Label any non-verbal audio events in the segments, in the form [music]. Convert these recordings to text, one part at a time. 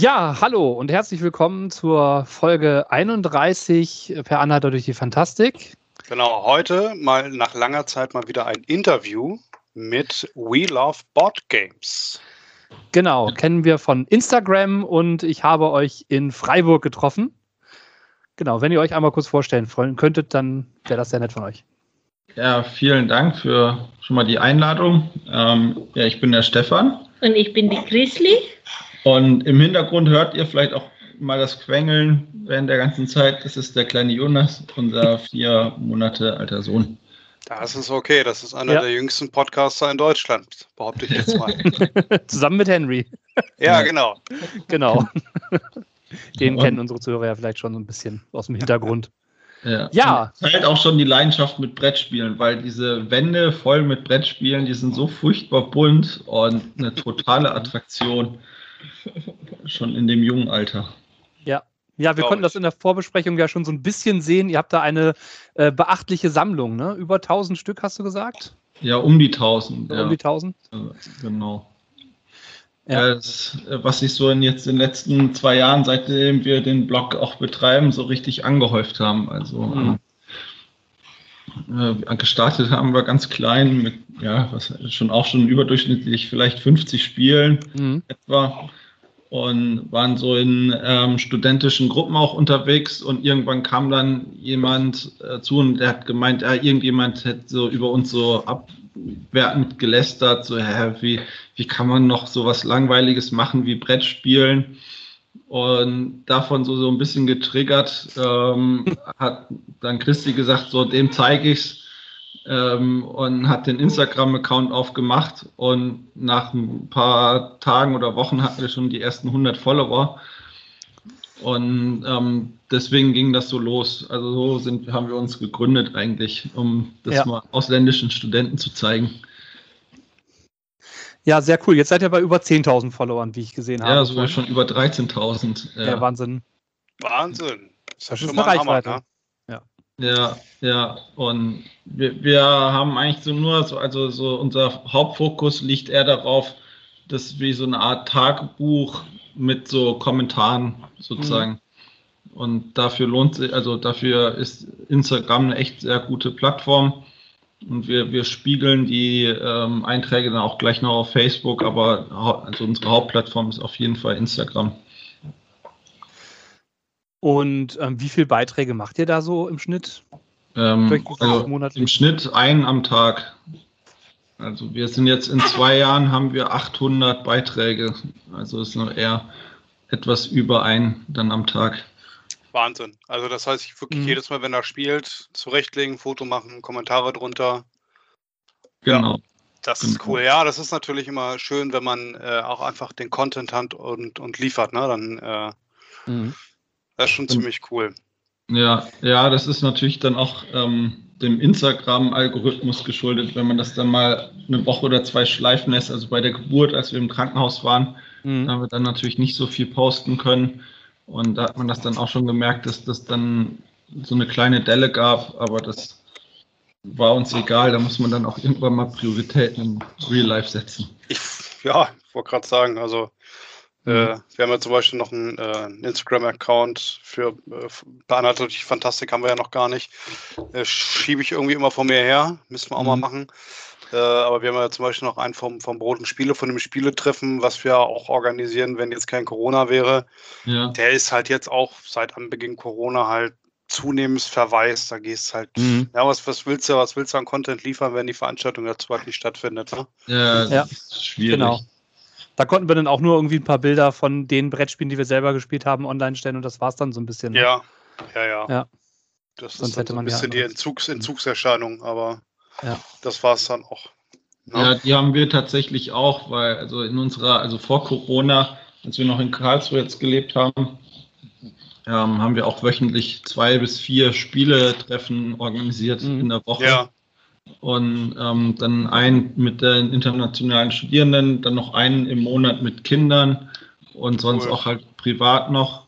Ja, hallo und herzlich willkommen zur Folge 31 per Anhalter durch die Fantastik. Genau, heute mal nach langer Zeit mal wieder ein Interview mit We Love Board Games. Genau, kennen wir von Instagram und ich habe euch in Freiburg getroffen. Genau, wenn ihr euch einmal kurz vorstellen könntet, dann wäre das sehr nett von euch. Ja, vielen Dank für schon mal die Einladung. Ähm, ja, ich bin der Stefan. Und ich bin die Chrisli. Und im Hintergrund hört ihr vielleicht auch mal das Quengeln während der ganzen Zeit. Das ist der kleine Jonas, unser vier Monate alter Sohn. Das ist okay. Das ist einer ja. der jüngsten Podcaster in Deutschland, behaupte ich jetzt mal. [laughs] Zusammen mit Henry. Ja, genau. Genau. [laughs] Den Und, kennen unsere Zuhörer ja vielleicht schon so ein bisschen aus dem Hintergrund. Ja. ja. Halt auch schon die Leidenschaft mit Brettspielen, weil diese Wände voll mit Brettspielen, die sind so furchtbar bunt und eine totale Attraktion. Schon in dem jungen Alter. Ja. Ja, wir konnten das in der Vorbesprechung ja schon so ein bisschen sehen. Ihr habt da eine äh, beachtliche Sammlung, ne? Über 1000 Stück, hast du gesagt? Ja, um die 1000. Ja. Um die 1000? Genau. Ja. Das, was sich so in jetzt in den letzten zwei Jahren, seitdem wir den Blog auch betreiben, so richtig angehäuft haben. Also mhm. Äh, gestartet haben wir ganz klein mit, ja, was schon auch schon überdurchschnittlich vielleicht 50 Spielen mhm. etwa und waren so in ähm, studentischen Gruppen auch unterwegs und irgendwann kam dann jemand äh, zu und der hat gemeint, ja, irgendjemand hätte so über uns so abwertend gelästert, so, hä, wie, wie kann man noch so was Langweiliges machen wie Brettspielen? Und davon so, so ein bisschen getriggert, ähm, [laughs] hat dann Christi gesagt, so dem zeige ich's ähm, und hat den Instagram-Account aufgemacht und nach ein paar Tagen oder Wochen hatten wir schon die ersten 100 Follower. Und ähm, deswegen ging das so los. Also so sind, haben wir uns gegründet eigentlich, um das ja. mal ausländischen Studenten zu zeigen. Ja, sehr cool. Jetzt seid ihr bei über 10.000 Followern, wie ich gesehen habe. Ja, sogar schon über 13.000. Ja. ja. Wahnsinn. Wahnsinn. Das ist, das ist eine Reichweite. Hammer, ne? Ja, ja, und wir, wir haben eigentlich so nur, so, also so unser Hauptfokus liegt eher darauf, dass wir so eine Art Tagebuch mit so Kommentaren sozusagen. Mhm. Und dafür lohnt sich, also dafür ist Instagram eine echt sehr gute Plattform. Und wir, wir spiegeln die ähm, Einträge dann auch gleich noch auf Facebook, aber also unsere Hauptplattform ist auf jeden Fall Instagram. Und ähm, wie viele Beiträge macht ihr da so im Schnitt? Ähm, also Im Schnitt einen am Tag. Also wir sind jetzt in zwei Jahren haben wir 800 Beiträge. Also ist noch eher etwas über ein dann am Tag. Wahnsinn. Also das heißt, ich wirklich mhm. jedes Mal, wenn er spielt, zurechtlegen, Foto machen, Kommentare drunter. Genau. Ja, das genau. ist cool. Ja, das ist natürlich immer schön, wenn man äh, auch einfach den Content hat und, und liefert. Ne? Dann äh, mhm. Das ist schon ziemlich cool. Ja, ja, das ist natürlich dann auch ähm, dem Instagram-Algorithmus geschuldet, wenn man das dann mal eine Woche oder zwei schleifen lässt. Also bei der Geburt, als wir im Krankenhaus waren, mhm. haben wir dann natürlich nicht so viel posten können. Und da hat man das dann auch schon gemerkt, dass das dann so eine kleine Delle gab, aber das war uns egal. Da muss man dann auch irgendwann mal Prioritäten im Real Life setzen. Ich, ja, ich wollte gerade sagen, also äh, mhm. wir haben ja zum Beispiel noch einen, äh, Instagram-Account für äh, durch Fantastik haben wir ja noch gar nicht. Äh, Schiebe ich irgendwie immer vor mir her. Müssen wir auch mhm. mal machen. Äh, aber wir haben ja zum Beispiel noch einen vom, vom Brot und Spiele, von dem Spieletreffen, was wir auch organisieren, wenn jetzt kein Corona wäre. Ja. Der ist halt jetzt auch seit Anbeginn Corona halt zunehmend verweist. Da gehst halt, mhm. ja, was, was willst du, was willst du an Content liefern, wenn die Veranstaltung dazu halt nicht stattfindet? Ne? Ja, ja. schwierig. Genau. Da konnten wir dann auch nur irgendwie ein paar Bilder von den Brettspielen, die wir selber gespielt haben, online stellen und das war es dann so ein bisschen. Ne? Ja, ja, ja. ja. Das Sonst ist hätte so ein bisschen die Entzugs Entzugserscheinung, aber ja. das war es dann auch. Ne? Ja, die haben wir tatsächlich auch, weil also in unserer, also vor Corona, als wir noch in Karlsruhe jetzt gelebt haben, ähm, haben wir auch wöchentlich zwei bis vier Spiele-Treffen organisiert mhm. in der Woche. Ja und ähm, dann einen mit den internationalen Studierenden, dann noch einen im Monat mit Kindern und sonst cool. auch halt privat noch.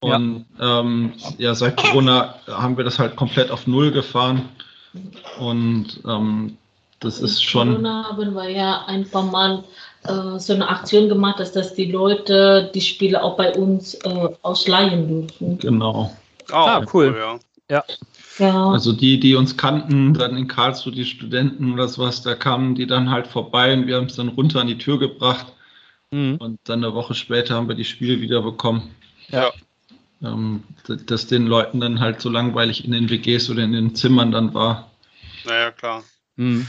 Und ja. Ähm, ja, seit Corona haben wir das halt komplett auf Null gefahren. Und ähm, das ist schon. Corona haben wir ja ein paar Mal äh, so eine Aktion gemacht, dass, dass die Leute die Spiele auch bei uns äh, ausleihen dürfen. Genau. Oh, ah, cool. Ja. ja. Ja. Also die, die uns kannten, dann in Karlsruhe die Studenten oder sowas, da kamen die dann halt vorbei und wir haben es dann runter an die Tür gebracht. Mhm. Und dann eine Woche später haben wir die Spiele wieder bekommen. Ja. Ähm, dass den Leuten dann halt so langweilig in den WGs oder in den Zimmern dann war. Naja, klar. Mhm.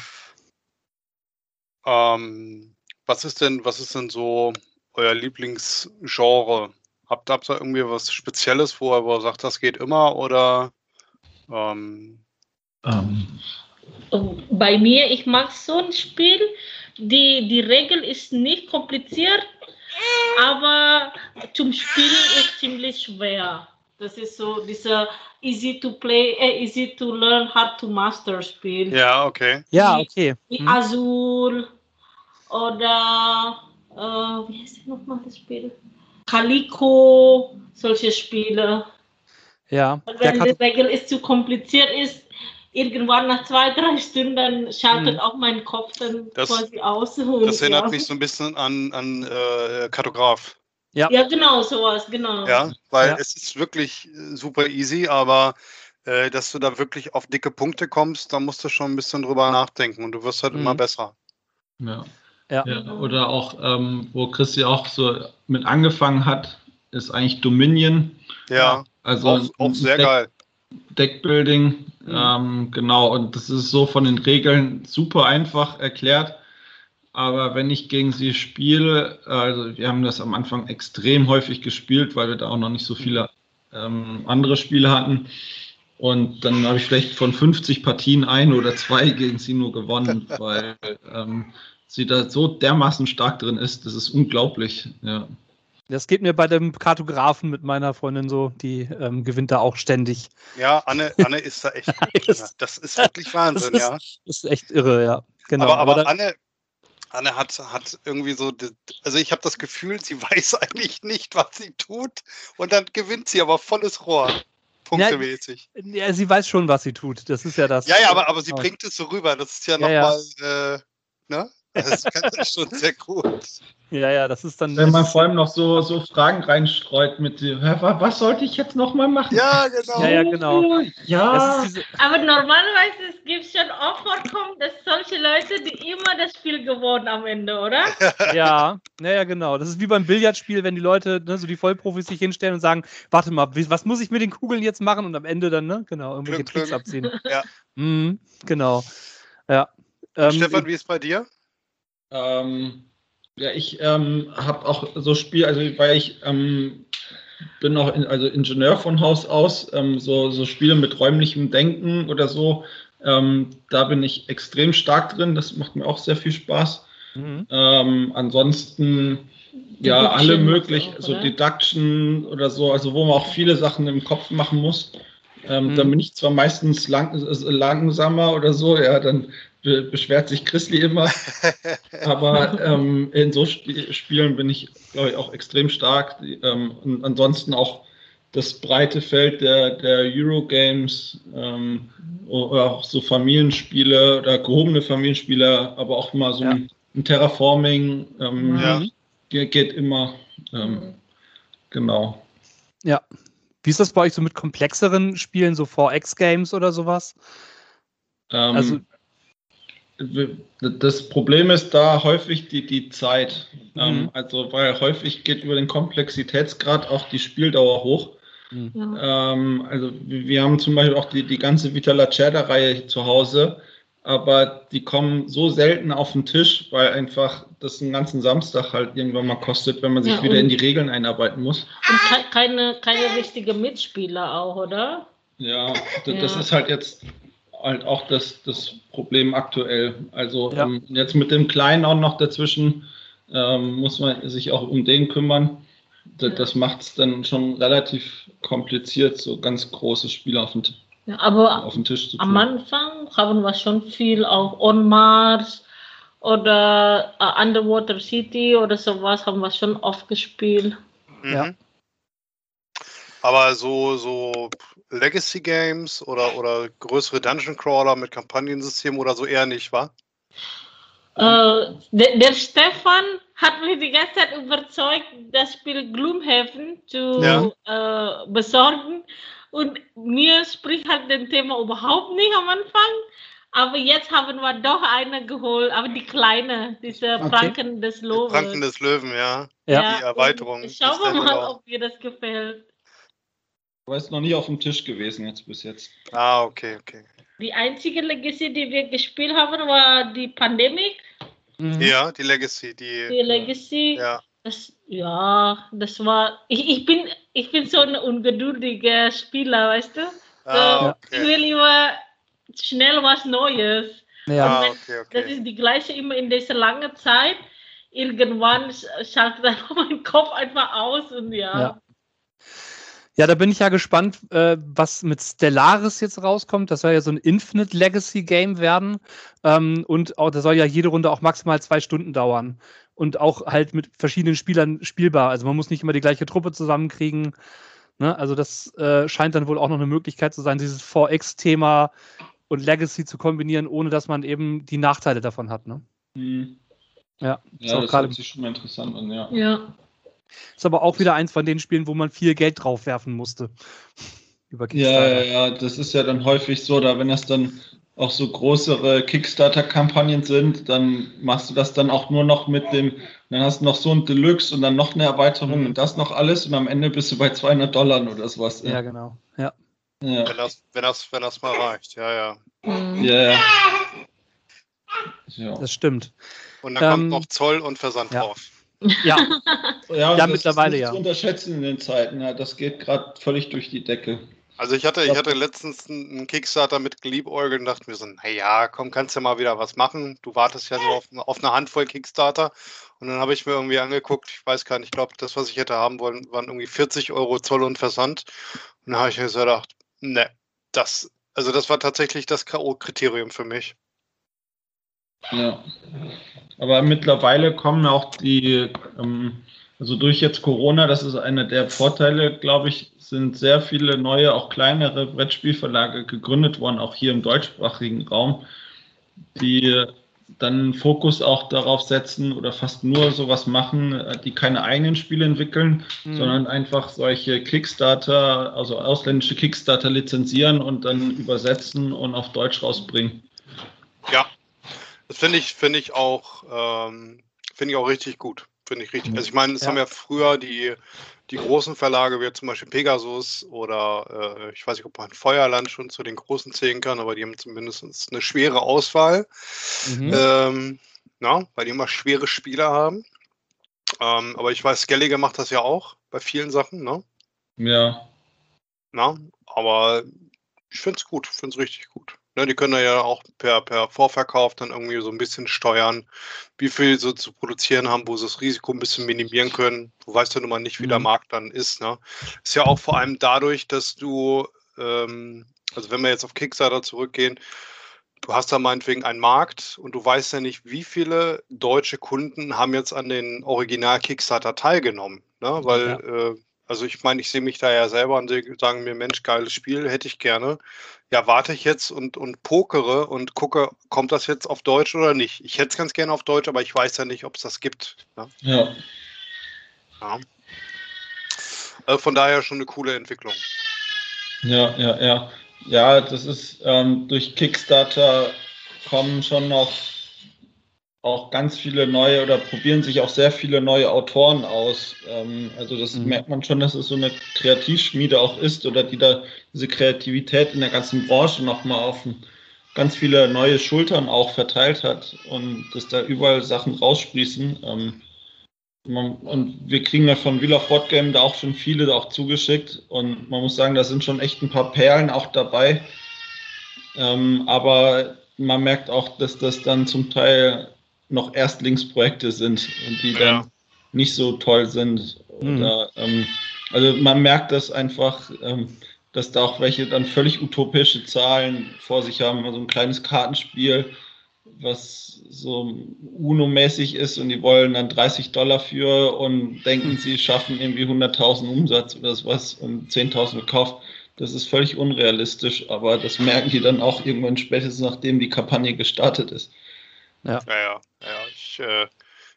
Ähm, was ist denn, was ist denn so euer Lieblingsgenre? Habt ihr da irgendwie was Spezielles, wo ihr sagt, das geht immer oder ähm, ähm. Bei mir, ich mag so ein Spiel. Die, die Regel ist nicht kompliziert, aber zum Spielen ist ziemlich schwer. Das ist so dieser easy to play, äh, easy to learn, hard to master Spiel. Ja, okay. Ja, okay. Wie, hm. Azul oder äh, wie heißt denn nochmal das Spiel? Calico, solche Spiele. Ja. Und wenn die Regel ist zu kompliziert ist, irgendwann nach zwei, drei Stunden schaltet hm. auch mein Kopf dann das, quasi aus. das erinnert ja. mich so ein bisschen an, an äh, Kartograf. Ja. ja, genau, sowas, genau. Ja, weil ja. es ist wirklich äh, super easy, aber äh, dass du da wirklich auf dicke Punkte kommst, da musst du schon ein bisschen drüber nachdenken und du wirst halt mhm. immer besser. Ja. ja. ja. Oder auch, ähm, wo Christi auch so mit angefangen hat, ist eigentlich Dominion. Ja, also auch, auch sehr Deck, geil. Deckbuilding, mhm. ähm, genau, und das ist so von den Regeln super einfach erklärt. Aber wenn ich gegen sie spiele, also wir haben das am Anfang extrem häufig gespielt, weil wir da auch noch nicht so viele ähm, andere Spiele hatten. Und dann habe ich vielleicht von 50 Partien ein oder zwei gegen sie nur gewonnen, [laughs] weil ähm, sie da so dermaßen stark drin ist. Das ist unglaublich. Ja. Das geht mir bei dem Kartografen mit meiner Freundin so, die ähm, gewinnt da auch ständig. Ja, Anne, Anne ist da echt [laughs] gut. das ist wirklich Wahnsinn, das ist, ja. Das ist echt irre, ja. Genau. Aber, aber, aber Anne, Anne hat, hat irgendwie so, also ich habe das Gefühl, sie [laughs] weiß eigentlich nicht, was sie tut und dann gewinnt sie aber volles Rohr. Punktemäßig. Ja, ja, sie weiß schon, was sie tut. Das ist ja das. Ja, ja, aber, aber sie oh. bringt es so rüber. Das ist ja, ja nochmal, ja. äh, ne? Das kann schon sehr gut. Ja, ja, das ist dann. Wenn man vor allem noch so, so Fragen reinstreut mit, was sollte ich jetzt nochmal machen? Ja, genau. Ja, ja, genau. Ja. Aber normalerweise gibt es schon auch vorkommen, dass solche Leute, die immer das Spiel gewonnen am Ende, oder? [laughs] ja, naja, genau. Das ist wie beim Billardspiel, wenn die Leute, ne, so die Vollprofis sich hinstellen und sagen, warte mal, was muss ich mit den Kugeln jetzt machen? Und am Ende dann, ne, genau, irgendwelche Tricks abziehen. Ja. Mhm, genau. Ja. Ähm, Stefan, wie ist es bei dir? Ähm, ja, ich ähm, habe auch so Spiel, also weil ich ähm, bin auch in, also Ingenieur von Haus aus, ähm, so, so Spiele mit räumlichem Denken oder so, ähm, da bin ich extrem stark drin. Das macht mir auch sehr viel Spaß. Mhm. Ähm, ansonsten ja alle möglich, auch, so Deduction oder so, also wo man auch viele Sachen im Kopf machen muss. Ähm, mhm. Dann bin ich zwar meistens lang, langsamer oder so, ja, dann beschwert sich Chrisley immer. [laughs] Aber ähm, in so Sp Spielen bin ich, glaube ich, auch extrem stark. Ähm, und ansonsten auch das breite Feld der, der Eurogames ähm, oder auch so Familienspiele oder gehobene Familienspiele, aber auch mal so ja. ein, ein, Terraforming ähm, ja. geht immer. Ähm, genau. Ja. Wie ist das bei euch so mit komplexeren Spielen, so 4X-Games oder sowas? Ähm, also das Problem ist da häufig die, die Zeit. Ähm, mhm. also, weil häufig geht über den Komplexitätsgrad auch die Spieldauer hoch. Mhm. Ähm, also, wir haben zum Beispiel auch die, die ganze Vita Lacerda-Reihe zu Hause, aber die kommen so selten auf den Tisch, weil einfach das einen ganzen Samstag halt irgendwann mal kostet, wenn man sich ja, wieder in die Regeln einarbeiten muss. Und keine, keine richtige Mitspieler auch, oder? Ja, das ja. ist halt jetzt halt auch das, das Problem aktuell. Also ja. ähm, jetzt mit dem Kleinen auch noch dazwischen ähm, muss man sich auch um den kümmern. Das, das macht es dann schon relativ kompliziert, so ganz große Spiele auf den, ja, aber auf den Tisch zu tun. Am Anfang haben wir schon viel auch On Mars oder uh, Underwater City oder sowas haben wir schon oft gespielt. Mhm. Ja. Aber so, so Legacy Games oder, oder größere Dungeon Crawler mit Kampagnensystem oder so eher nicht, wa? Uh, der, der, Stefan hat mich die ganze Zeit überzeugt, das Spiel Gloomhaven zu ja. uh, besorgen. Und mir spricht halt das Thema überhaupt nicht am Anfang. Aber jetzt haben wir doch eine geholt, aber die kleine, diese okay. Pranken des Löwen. Pranken des Löwen, ja. ja. Die Erweiterung. Schauen wir mal, ob dir das gefällt. Aber ist noch nie auf dem Tisch gewesen jetzt bis jetzt. Ah, okay, okay. Die einzige Legacy, die wir gespielt haben, war die Pandemic. Mhm. Ja, die Legacy. Die, die Legacy. Ja. Das, ja, das war. Ich, ich, bin, ich bin so ein ungeduldiger Spieler, weißt du? Ah, okay. Ich will immer schnell was Neues. Ja, ah, okay, okay. Das ist die gleiche immer in dieser langen Zeit. Irgendwann schaltet [laughs] dann mein Kopf einfach aus und ja. ja. Ja, da bin ich ja gespannt, äh, was mit Stellaris jetzt rauskommt. Das soll ja so ein Infinite Legacy Game werden. Ähm, und auch, das soll ja jede Runde auch maximal zwei Stunden dauern. Und auch halt mit verschiedenen Spielern spielbar. Also man muss nicht immer die gleiche Truppe zusammenkriegen. Ne? Also das äh, scheint dann wohl auch noch eine Möglichkeit zu sein, dieses 4X-Thema und Legacy zu kombinieren, ohne dass man eben die Nachteile davon hat. Ne? Mhm. Ja, ja das hört sich schon mal interessant an, ja. Ja. Ist aber auch wieder eins von den Spielen, wo man viel Geld draufwerfen musste. Über ja, ja, ja, das ist ja dann häufig so, da wenn das dann auch so größere Kickstarter-Kampagnen sind, dann machst du das dann auch nur noch mit dem, dann hast du noch so ein Deluxe und dann noch eine Erweiterung mhm. und das noch alles und am Ende bist du bei 200 Dollar oder sowas. Ja, ja genau. Ja. ja. Wenn, das, wenn, das, wenn das mal reicht, ja, ja. Mhm. Ja, ja. Das stimmt. Und dann ähm, kommt noch Zoll und Versand ja. drauf. [laughs] Ja, ja, ja mittlerweile ja. Zu unterschätzen in den Zeiten, ja, das geht gerade völlig durch die Decke. Also ich hatte, ich hatte letztens einen Kickstarter mit geliebäugelt und dachte mir so, naja, komm, kannst ja mal wieder was machen. Du wartest ja nur auf, auf eine Handvoll Kickstarter. Und dann habe ich mir irgendwie angeguckt, ich weiß gar nicht, ich glaube, das, was ich hätte haben wollen, waren irgendwie 40 Euro Zoll und Versand. Und dann habe ich mir so gedacht, ne, das, also das war tatsächlich das K.O.-Kriterium für mich. Ja. Aber mittlerweile kommen auch die, ähm, also durch jetzt Corona, das ist einer der Vorteile, glaube ich, sind sehr viele neue, auch kleinere Brettspielverlage gegründet worden, auch hier im deutschsprachigen Raum, die dann Fokus auch darauf setzen oder fast nur sowas machen, die keine eigenen Spiele entwickeln, mhm. sondern einfach solche Kickstarter, also ausländische Kickstarter lizenzieren und dann übersetzen und auf Deutsch rausbringen. Ja, das finde ich, finde ich auch, ähm, finde ich auch richtig gut. Finde ich richtig. Also ich meine, es ja. haben ja früher die, die großen Verlage, wie zum Beispiel Pegasus oder äh, ich weiß nicht, ob man Feuerland schon zu den großen zählen kann, aber die haben zumindest eine schwere Auswahl. Mhm. Ähm, na, weil die immer schwere Spieler haben. Ähm, aber ich weiß, Skellige macht das ja auch bei vielen Sachen, ne? Ja. Na, aber ich finde es gut, finde es richtig gut. Ne, die können ja auch per, per Vorverkauf dann irgendwie so ein bisschen steuern, wie viel sie zu produzieren haben, wo sie das Risiko ein bisschen minimieren können. Du weißt ja nun mal nicht, wie mhm. der Markt dann ist. Ne? Ist ja auch vor allem dadurch, dass du, ähm, also wenn wir jetzt auf Kickstarter zurückgehen, du hast da meinetwegen einen Markt und du weißt ja nicht, wie viele deutsche Kunden haben jetzt an den Original Kickstarter teilgenommen. Ne? Weil ja. äh, also ich meine, ich sehe mich da ja selber und sagen mir, Mensch, geiles Spiel, hätte ich gerne. Ja, warte ich jetzt und, und pokere und gucke, kommt das jetzt auf Deutsch oder nicht? Ich hätte es ganz gerne auf Deutsch, aber ich weiß ja nicht, ob es das gibt. Ne? Ja. ja. Also von daher schon eine coole Entwicklung. Ja, ja, ja. Ja, das ist ähm, durch Kickstarter kommen schon noch auch ganz viele neue oder probieren sich auch sehr viele neue Autoren aus. Ähm, also das mhm. merkt man schon, dass es so eine Kreativschmiede auch ist oder die da diese Kreativität in der ganzen Branche nochmal auf ganz viele neue Schultern auch verteilt hat und dass da überall Sachen raussprießen. Ähm, man, und wir kriegen ja von Wheel of Board Game da auch schon viele da auch zugeschickt und man muss sagen, da sind schon echt ein paar Perlen auch dabei. Ähm, aber man merkt auch, dass das dann zum Teil noch Erstlingsprojekte sind und die dann ja. nicht so toll sind. Mhm. Oder, ähm, also man merkt das einfach, ähm, dass da auch welche dann völlig utopische Zahlen vor sich haben. Also ein kleines Kartenspiel, was so UNO-mäßig ist und die wollen dann 30 Dollar für und denken, sie schaffen irgendwie 100.000 Umsatz oder sowas und 10.000 gekauft. Das ist völlig unrealistisch, aber das merken die dann auch irgendwann spätestens, nachdem die Kampagne gestartet ist. Ja, ja, ja. ja. Ich, äh,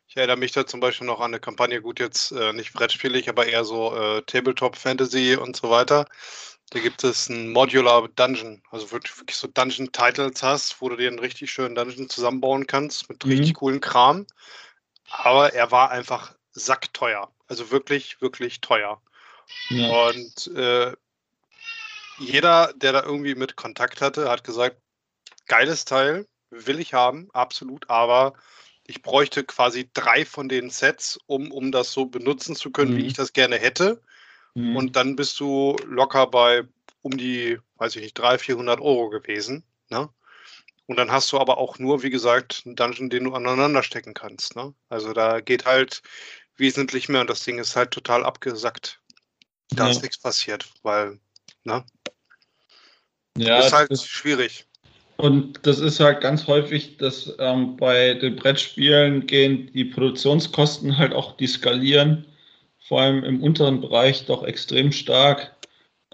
ich, erinnere mich da zum Beispiel noch an eine Kampagne, gut, jetzt äh, nicht brettspielig, aber eher so äh, Tabletop Fantasy und so weiter. Da gibt es ein Modular Dungeon, also wirklich, wirklich so Dungeon-Titles hast, wo du dir einen richtig schönen Dungeon zusammenbauen kannst mit mhm. richtig coolen Kram. Aber er war einfach sackteuer. Also wirklich, wirklich teuer. Ja. Und äh, jeder, der da irgendwie mit Kontakt hatte, hat gesagt, geiles Teil, will ich haben, absolut, aber ich bräuchte quasi drei von den Sets, um, um das so benutzen zu können, mhm. wie ich das gerne hätte. Mhm. Und dann bist du locker bei um die, weiß ich nicht, 300, 400 Euro gewesen. Ne? Und dann hast du aber auch nur, wie gesagt, einen Dungeon, den du aneinander stecken kannst. Ne? Also da geht halt wesentlich mehr und das Ding ist halt total abgesackt. Da ja. ist nichts passiert, weil, ne? Ja, ist halt ist, schwierig. Und das ist halt ganz häufig, dass ähm, bei den Brettspielen gehen die Produktionskosten halt auch, die skalieren vor allem im unteren Bereich doch extrem stark,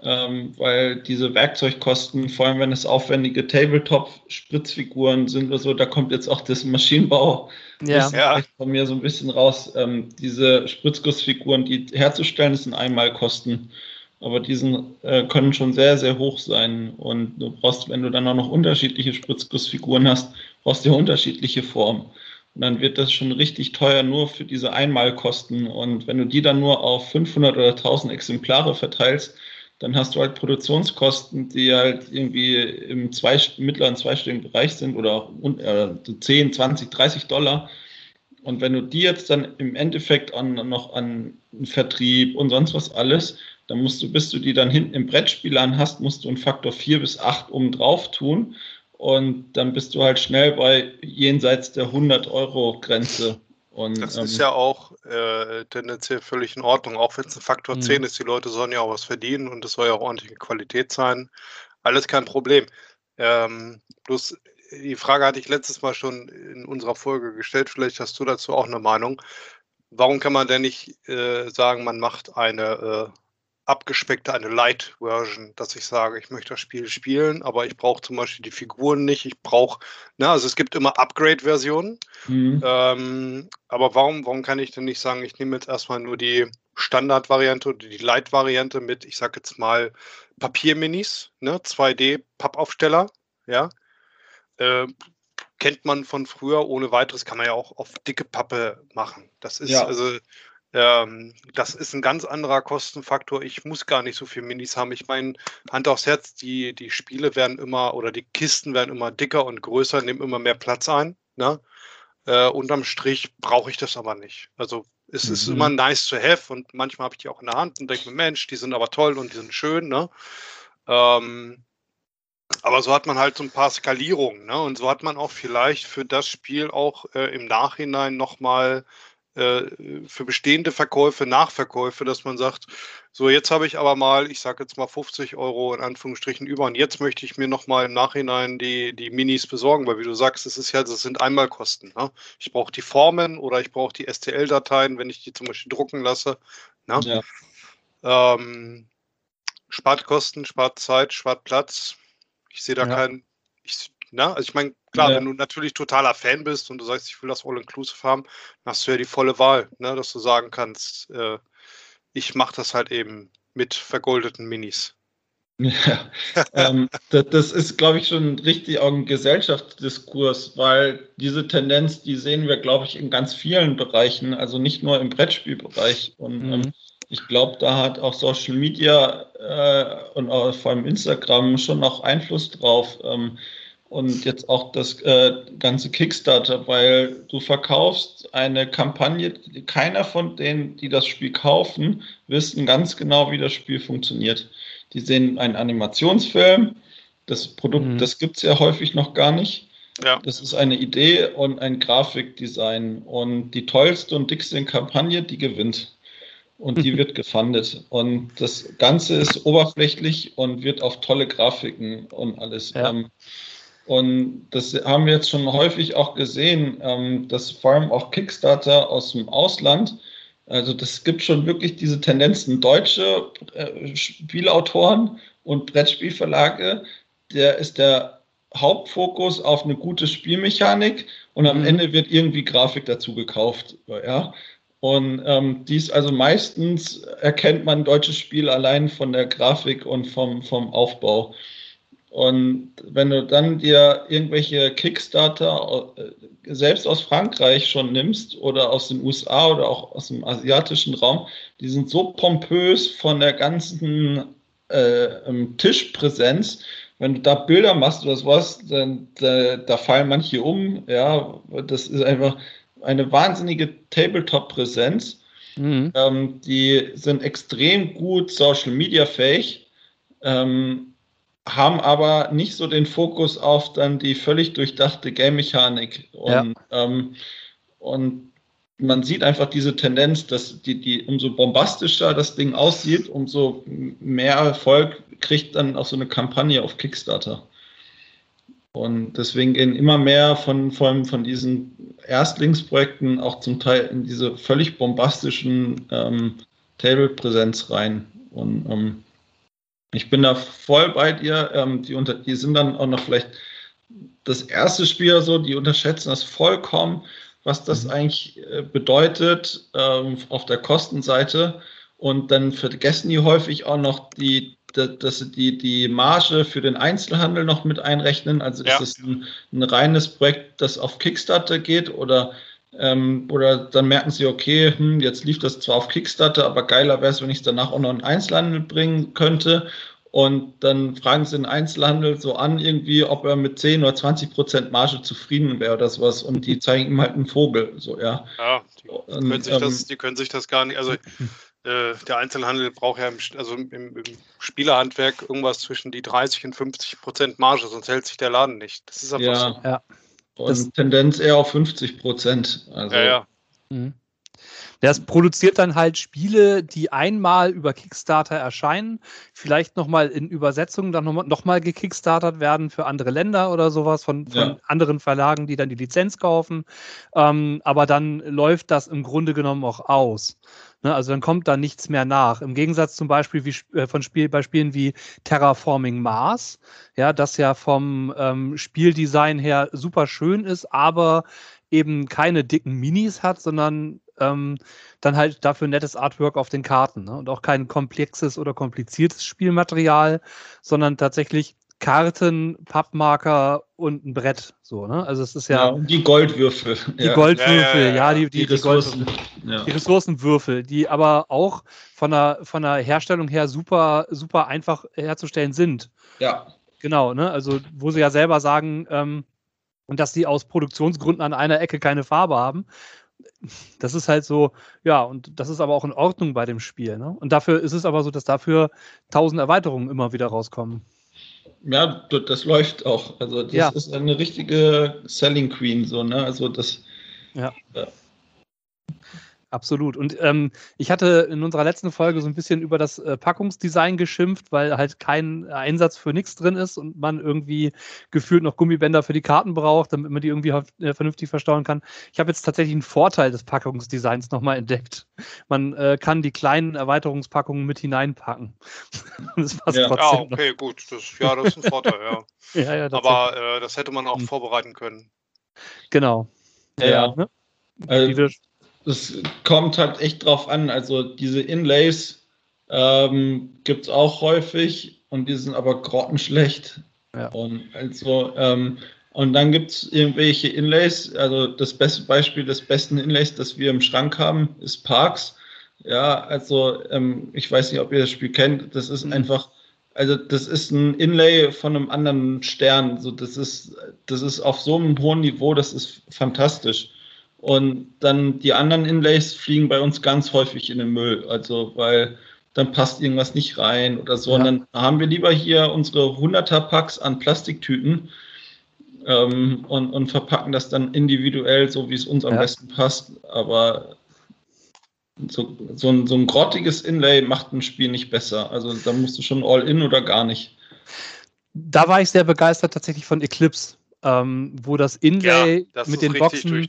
ähm, weil diese Werkzeugkosten, vor allem wenn es aufwendige Tabletop-Spritzfiguren sind oder so, da kommt jetzt auch das Maschinenbau ja. ja. von mir so ein bisschen raus. Ähm, diese Spritzgussfiguren, die herzustellen, sind Einmalkosten. Aber die äh, können schon sehr, sehr hoch sein. Und du brauchst, wenn du dann auch noch unterschiedliche Spritzgussfiguren hast, brauchst du ja unterschiedliche Formen. Und dann wird das schon richtig teuer nur für diese Einmalkosten. Und wenn du die dann nur auf 500 oder 1000 Exemplare verteilst, dann hast du halt Produktionskosten, die halt irgendwie im zwei, mittleren zweistelligen Bereich sind oder äh, 10, 20, 30 Dollar. Und wenn du die jetzt dann im Endeffekt an, noch an Vertrieb und sonst was alles, dann musst du, bis du die dann hinten im Brettspiel an hast, musst du einen Faktor 4 bis 8 oben drauf tun und dann bist du halt schnell bei jenseits der 100-Euro-Grenze. Und, das ähm, ist ja auch äh, tendenziell völlig in Ordnung, auch wenn es ein Faktor 10 mhm. ist. Die Leute sollen ja auch was verdienen und es soll ja auch ordentliche Qualität sein. Alles kein Problem. Ähm, bloß die Frage hatte ich letztes Mal schon in unserer Folge gestellt. Vielleicht hast du dazu auch eine Meinung. Warum kann man denn nicht äh, sagen, man macht eine äh, abgespeckte, eine Light-Version, dass ich sage, ich möchte das Spiel spielen, aber ich brauche zum Beispiel die Figuren nicht. Ich brauche, ne, also es gibt immer Upgrade-Versionen. Mhm. Ähm, aber warum, warum kann ich denn nicht sagen, ich nehme jetzt erstmal nur die Standard-Variante oder die Light-Variante mit, ich sage jetzt mal, Papierminis, ne, 2D-Pappaufsteller, ja. Äh, kennt man von früher ohne weiteres, kann man ja auch auf dicke Pappe machen. Das ist ja. also ähm, das ist ein ganz anderer Kostenfaktor. Ich muss gar nicht so viel Minis haben. Ich meine, Hand aufs Herz, die, die Spiele werden immer oder die Kisten werden immer dicker und größer, nehmen immer mehr Platz ein. Ne? Äh, unterm Strich brauche ich das aber nicht. Also es mhm. ist immer nice to have und manchmal habe ich die auch in der Hand und denke mir, Mensch, die sind aber toll und die sind schön. Ne? Ähm, aber so hat man halt so ein paar Skalierungen. Ne? Und so hat man auch vielleicht für das Spiel auch äh, im Nachhinein nochmal für bestehende Verkäufe, Nachverkäufe, dass man sagt, so jetzt habe ich aber mal, ich sage jetzt mal 50 Euro in Anführungsstrichen über und jetzt möchte ich mir nochmal im Nachhinein die, die Minis besorgen, weil wie du sagst, es ist ja, das sind Einmalkosten. Ne? Ich brauche die Formen oder ich brauche die STL-Dateien, wenn ich die zum Beispiel drucken lasse. Ne? Ja. Ähm, spart Kosten, spart Zeit, spart Platz. Ich sehe da ja. keinen, ich, na, also ich meine, Klar, ja. wenn du natürlich totaler Fan bist und du sagst, ich will das All-Inclusive haben, dann hast du ja die volle Wahl, ne, dass du sagen kannst, äh, ich mache das halt eben mit vergoldeten Minis. [laughs] Ja, ähm, das, das, ist, glaube ich, schon richtig auch ein Gesellschaftsdiskurs, weil diese Tendenz, die sehen wir, glaube ich, in ganz vielen Bereichen, also nicht nur im Brettspielbereich. Und mhm. ähm, ich glaube, da hat auch Social Media äh, und auch vor allem Instagram schon noch Einfluss drauf. Ähm, und jetzt auch das äh, ganze Kickstarter, weil du verkaufst eine Kampagne, keiner von denen, die das Spiel kaufen, wissen ganz genau, wie das Spiel funktioniert. Die sehen einen Animationsfilm, das Produkt, mhm. das gibt es ja häufig noch gar nicht. Ja. Das ist eine Idee und ein Grafikdesign. Und die tollste und dickste Kampagne, die gewinnt. Und die [laughs] wird gefundet. Und das Ganze ist oberflächlich und wird auf tolle Grafiken und alles. Ja. Ähm, und das haben wir jetzt schon häufig auch gesehen, ähm, dass vor allem auch Kickstarter aus dem Ausland, also das gibt schon wirklich diese Tendenzen, deutsche äh, Spielautoren und Brettspielverlage, der ist der Hauptfokus auf eine gute Spielmechanik und am mhm. Ende wird irgendwie Grafik dazu gekauft. Ja. Und ähm, dies also meistens erkennt man deutsches Spiel allein von der Grafik und vom, vom Aufbau. Und wenn du dann dir irgendwelche Kickstarter äh, selbst aus Frankreich schon nimmst oder aus den USA oder auch aus dem asiatischen Raum, die sind so pompös von der ganzen äh, Tischpräsenz. Wenn du da Bilder machst oder sowas, dann da, da fallen manche um. Ja, das ist einfach eine wahnsinnige Tabletop-Präsenz. Mhm. Ähm, die sind extrem gut Social Media fähig. Ähm, haben aber nicht so den Fokus auf dann die völlig durchdachte Game-Mechanik. Und, ja. ähm, und man sieht einfach diese Tendenz, dass die, die, umso bombastischer das Ding aussieht, umso mehr Erfolg kriegt dann auch so eine Kampagne auf Kickstarter. Und deswegen gehen immer mehr von, von, von diesen Erstlingsprojekten auch zum Teil in diese völlig bombastischen ähm, Table-Präsenz rein. Und ähm, ich bin da voll bei dir. Ähm, die, unter, die sind dann auch noch vielleicht das erste Spiel so, die unterschätzen das vollkommen, was das mhm. eigentlich äh, bedeutet ähm, auf der Kostenseite. Und dann vergessen die häufig auch noch die, dass sie die, die Marge für den Einzelhandel noch mit einrechnen. Also ja. ist es ein, ein reines Projekt, das auf Kickstarter geht oder ähm, oder dann merken sie, okay, hm, jetzt lief das zwar auf Kickstarter, aber geiler wäre es, wenn ich es danach auch noch in Einzelhandel bringen könnte. Und dann fragen sie den Einzelhandel so an, irgendwie, ob er mit 10 oder 20 Prozent Marge zufrieden wäre oder sowas. Und die [laughs] zeigen ihm halt einen Vogel. So, ja. ja die, und, können sich ähm, das, die können sich das gar nicht. Also [laughs] äh, der Einzelhandel braucht ja im, also im, im, Spielerhandwerk irgendwas zwischen die 30 und 50 Prozent Marge, sonst hält sich der Laden nicht. Das ist einfach ja. so. Ja. Und das, Tendenz eher auf 50 Prozent. Also, ja, ja. Mhm. Das produziert dann halt Spiele, die einmal über Kickstarter erscheinen, vielleicht nochmal in Übersetzungen dann nochmal noch mal gekickstartert werden für andere Länder oder sowas von, von ja. anderen Verlagen, die dann die Lizenz kaufen. Ähm, aber dann läuft das im Grunde genommen auch aus. Ne, also dann kommt da nichts mehr nach. Im Gegensatz zum Beispiel wie, äh, von Spiel, bei Spielen wie Terraforming Mars, ja, das ja vom ähm, Spieldesign her super schön ist, aber eben keine dicken Minis hat, sondern ähm, dann halt dafür nettes Artwork auf den Karten ne? und auch kein komplexes oder kompliziertes Spielmaterial, sondern tatsächlich Karten, Pappmarker und ein Brett. So, ne? Also es ist ja. ja die Goldwürfel. Die ja. Goldwürfel, ja, ja, die, die, die, Ressourcen. Die, Ressourcenwürfel, die aber auch von der, von der Herstellung her super, super einfach herzustellen sind. Ja. Genau, ne? Also, wo sie ja selber sagen, ähm, dass sie aus Produktionsgründen an einer Ecke keine Farbe haben das ist halt so, ja, und das ist aber auch in Ordnung bei dem Spiel. Ne? Und dafür ist es aber so, dass dafür tausend Erweiterungen immer wieder rauskommen. Ja, das läuft auch. Also das ja. ist eine richtige Selling Queen, so, ne? Also das. Ja. ja. Absolut. Und ähm, ich hatte in unserer letzten Folge so ein bisschen über das äh, Packungsdesign geschimpft, weil halt kein Einsatz für nichts drin ist und man irgendwie gefühlt noch Gummibänder für die Karten braucht, damit man die irgendwie äh, vernünftig verstauen kann. Ich habe jetzt tatsächlich einen Vorteil des Packungsdesigns nochmal entdeckt. Man äh, kann die kleinen Erweiterungspackungen mit hineinpacken. [laughs] das passt ja. trotzdem. Ja, okay, noch. gut. Das, ja, das ist ein Vorteil, ja. [laughs] ja, ja Aber äh, das hätte man auch mhm. vorbereiten können. Genau. Ja, ja. Ne? Also, es kommt halt echt drauf an. Also diese Inlays ähm, gibt es auch häufig und die sind aber grottenschlecht. Ja. Und also ähm, und dann gibt es irgendwelche Inlays. Also das beste Beispiel des besten Inlays, das wir im Schrank haben, ist Parks. Ja, also ähm, ich weiß nicht, ob ihr das Spiel kennt. Das ist mhm. einfach, also das ist ein Inlay von einem anderen Stern. So, das ist, das ist auf so einem hohen Niveau, das ist fantastisch. Und dann die anderen Inlays fliegen bei uns ganz häufig in den Müll. Also, weil dann passt irgendwas nicht rein oder so. Ja. Und dann haben wir lieber hier unsere 100er Packs an Plastiktüten ähm, und, und verpacken das dann individuell, so wie es uns am ja. besten passt. Aber so, so, ein, so ein grottiges Inlay macht ein Spiel nicht besser. Also da musst du schon all in oder gar nicht. Da war ich sehr begeistert tatsächlich von Eclipse ähm, wo das Inlay Ja, das mit den Boxen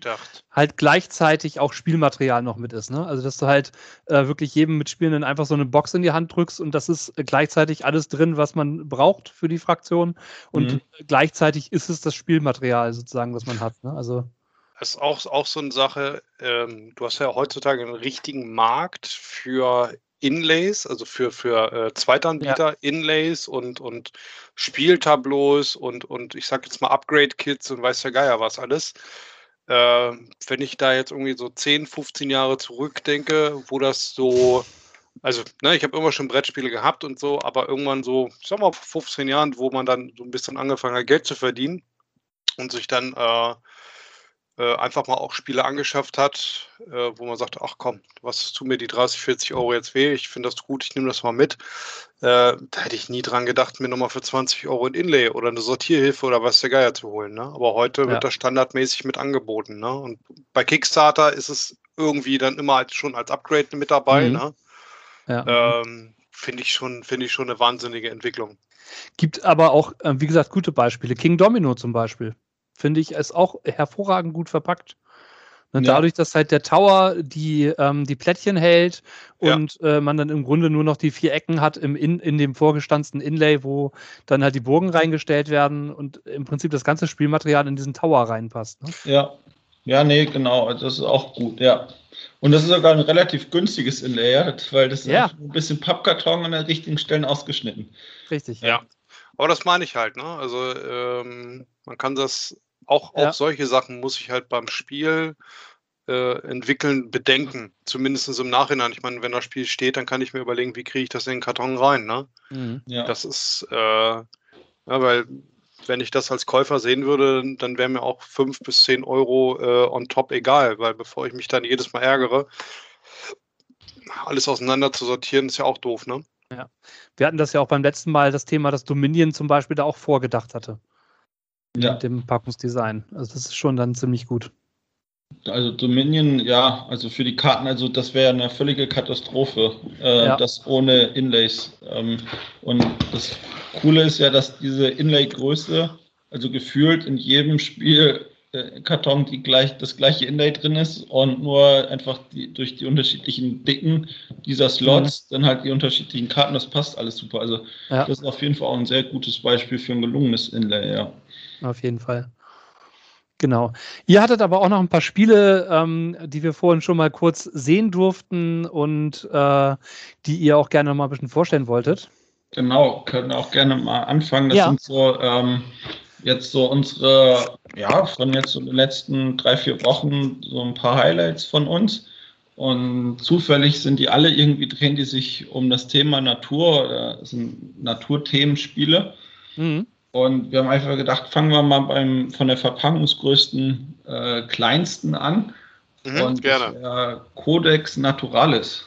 halt gleichzeitig auch Spielmaterial noch mit ist. Ne? Also dass du halt äh, wirklich jedem Mitspielenden einfach so eine Box in die Hand drückst und das ist gleichzeitig alles drin, was man braucht für die Fraktion und Mhm. gleichzeitig ist es das Spielmaterial sozusagen, was man hat. Ne? Also Das ist auch, auch so eine Sache, ähm, du hast ja heutzutage einen richtigen Markt für Inlays, also für, für äh, Zweitanbieter, Inlays und, und Spieltableaus und, und ich sag jetzt mal Upgrade-Kits und weiß der Geier was alles. Äh, wenn ich da jetzt irgendwie so 10, 15 Jahre zurückdenke, wo das so, also ne, ich habe immer schon Brettspiele gehabt und so, aber irgendwann so, ich sag mal, vor 15 Jahren, wo man dann so ein bisschen angefangen hat, Geld zu verdienen und sich dann äh, äh, einfach mal auch Spiele angeschafft hat, äh, wo man sagt, ach komm, was tut mir die 30, 40 Euro jetzt weh? Ich finde das gut, ich nehme das mal mit. Äh, da hätte ich nie dran gedacht, mir nochmal für 20 Euro ein Inlay oder eine Sortierhilfe oder was der Geier zu holen. Ne? Aber heute Ja. wird das standardmäßig mit angeboten. Ne? Und bei Kickstarter ist es irgendwie dann immer als, schon als Upgrade mit dabei. Mhm. Ne? ja. Ähm, finde ich, schon, finde ich schon eine wahnsinnige Entwicklung. Gibt aber auch, äh, wie gesagt, gute Beispiele. King Domino zum Beispiel. Finde ich, ist auch hervorragend gut verpackt. Ne, Ja. Dadurch, dass halt der Tower die, ähm, die Plättchen hält Ja. und äh, man dann im Grunde nur noch die vier Ecken hat im in, in dem vorgestanzten Inlay, wo dann halt die Burgen reingestellt werden und im Prinzip das ganze Spielmaterial in diesen Tower reinpasst. Ne? Ja. Ja, nee, genau. also Das ist auch gut, ja. Und das ist sogar ein relativ günstiges Inlay, ja, weil das Ja. ist ein bisschen Pappkarton an den richtigen Stellen ausgeschnitten. Richtig. Ja. Aber das meine ich halt, ne? Also ähm, man kann das auch, auch Ja. solche Sachen muss ich halt beim Spiel äh, entwickeln, bedenken. Zumindest im Nachhinein. Ich meine, wenn das Spiel steht, dann kann ich mir überlegen, wie kriege ich das in den Karton rein, ne? Mhm. Ja. Das ist, äh, ja, weil wenn ich das als Käufer sehen würde, dann wären mir auch fünf bis zehn Euro äh, on top egal, weil bevor ich mich dann jedes Mal ärgere, alles auseinander zu sortieren, ist ja auch doof, ne? Wir hatten das ja auch beim letzten Mal das Thema, dass Dominion zum Beispiel da auch vorgedacht hatte ja. mit dem Packungsdesign. Also das ist schon dann ziemlich gut. Also Dominion, ja, also für die Karten, also das wäre eine völlige Katastrophe, äh, Ja. das ohne Inlays. Ähm, und das Coole ist ja, dass diese Inlay-Größe, also gefühlt in jedem Spiel Karton die gleich, das gleiche Inlay drin ist und nur einfach die, durch die unterschiedlichen Dicken dieser Slots dann halt die unterschiedlichen Karten, das passt alles super. Also Mhm. Ja. das ist auf jeden Fall auch ein sehr gutes Beispiel für ein gelungenes Inlay, ja. Auf jeden Fall. Genau. Ihr hattet aber auch noch ein paar Spiele, ähm, die wir vorhin schon mal kurz sehen durften und äh, die ihr auch gerne noch mal ein bisschen vorstellen wolltet. Genau, können auch gerne mal anfangen. Das Ja. sind so ähm, jetzt so unsere, ja, von jetzt so den letzten drei, vier Wochen so ein paar Highlights von uns. Und zufällig sind die alle irgendwie, drehen die sich um das Thema Natur, oder es sind Naturthemenspiele. Mhm. Und wir haben einfach gedacht, fangen wir mal beim von der verpackungsgrößten äh, kleinsten an. Mhm, und gerne. das Codex Naturalis.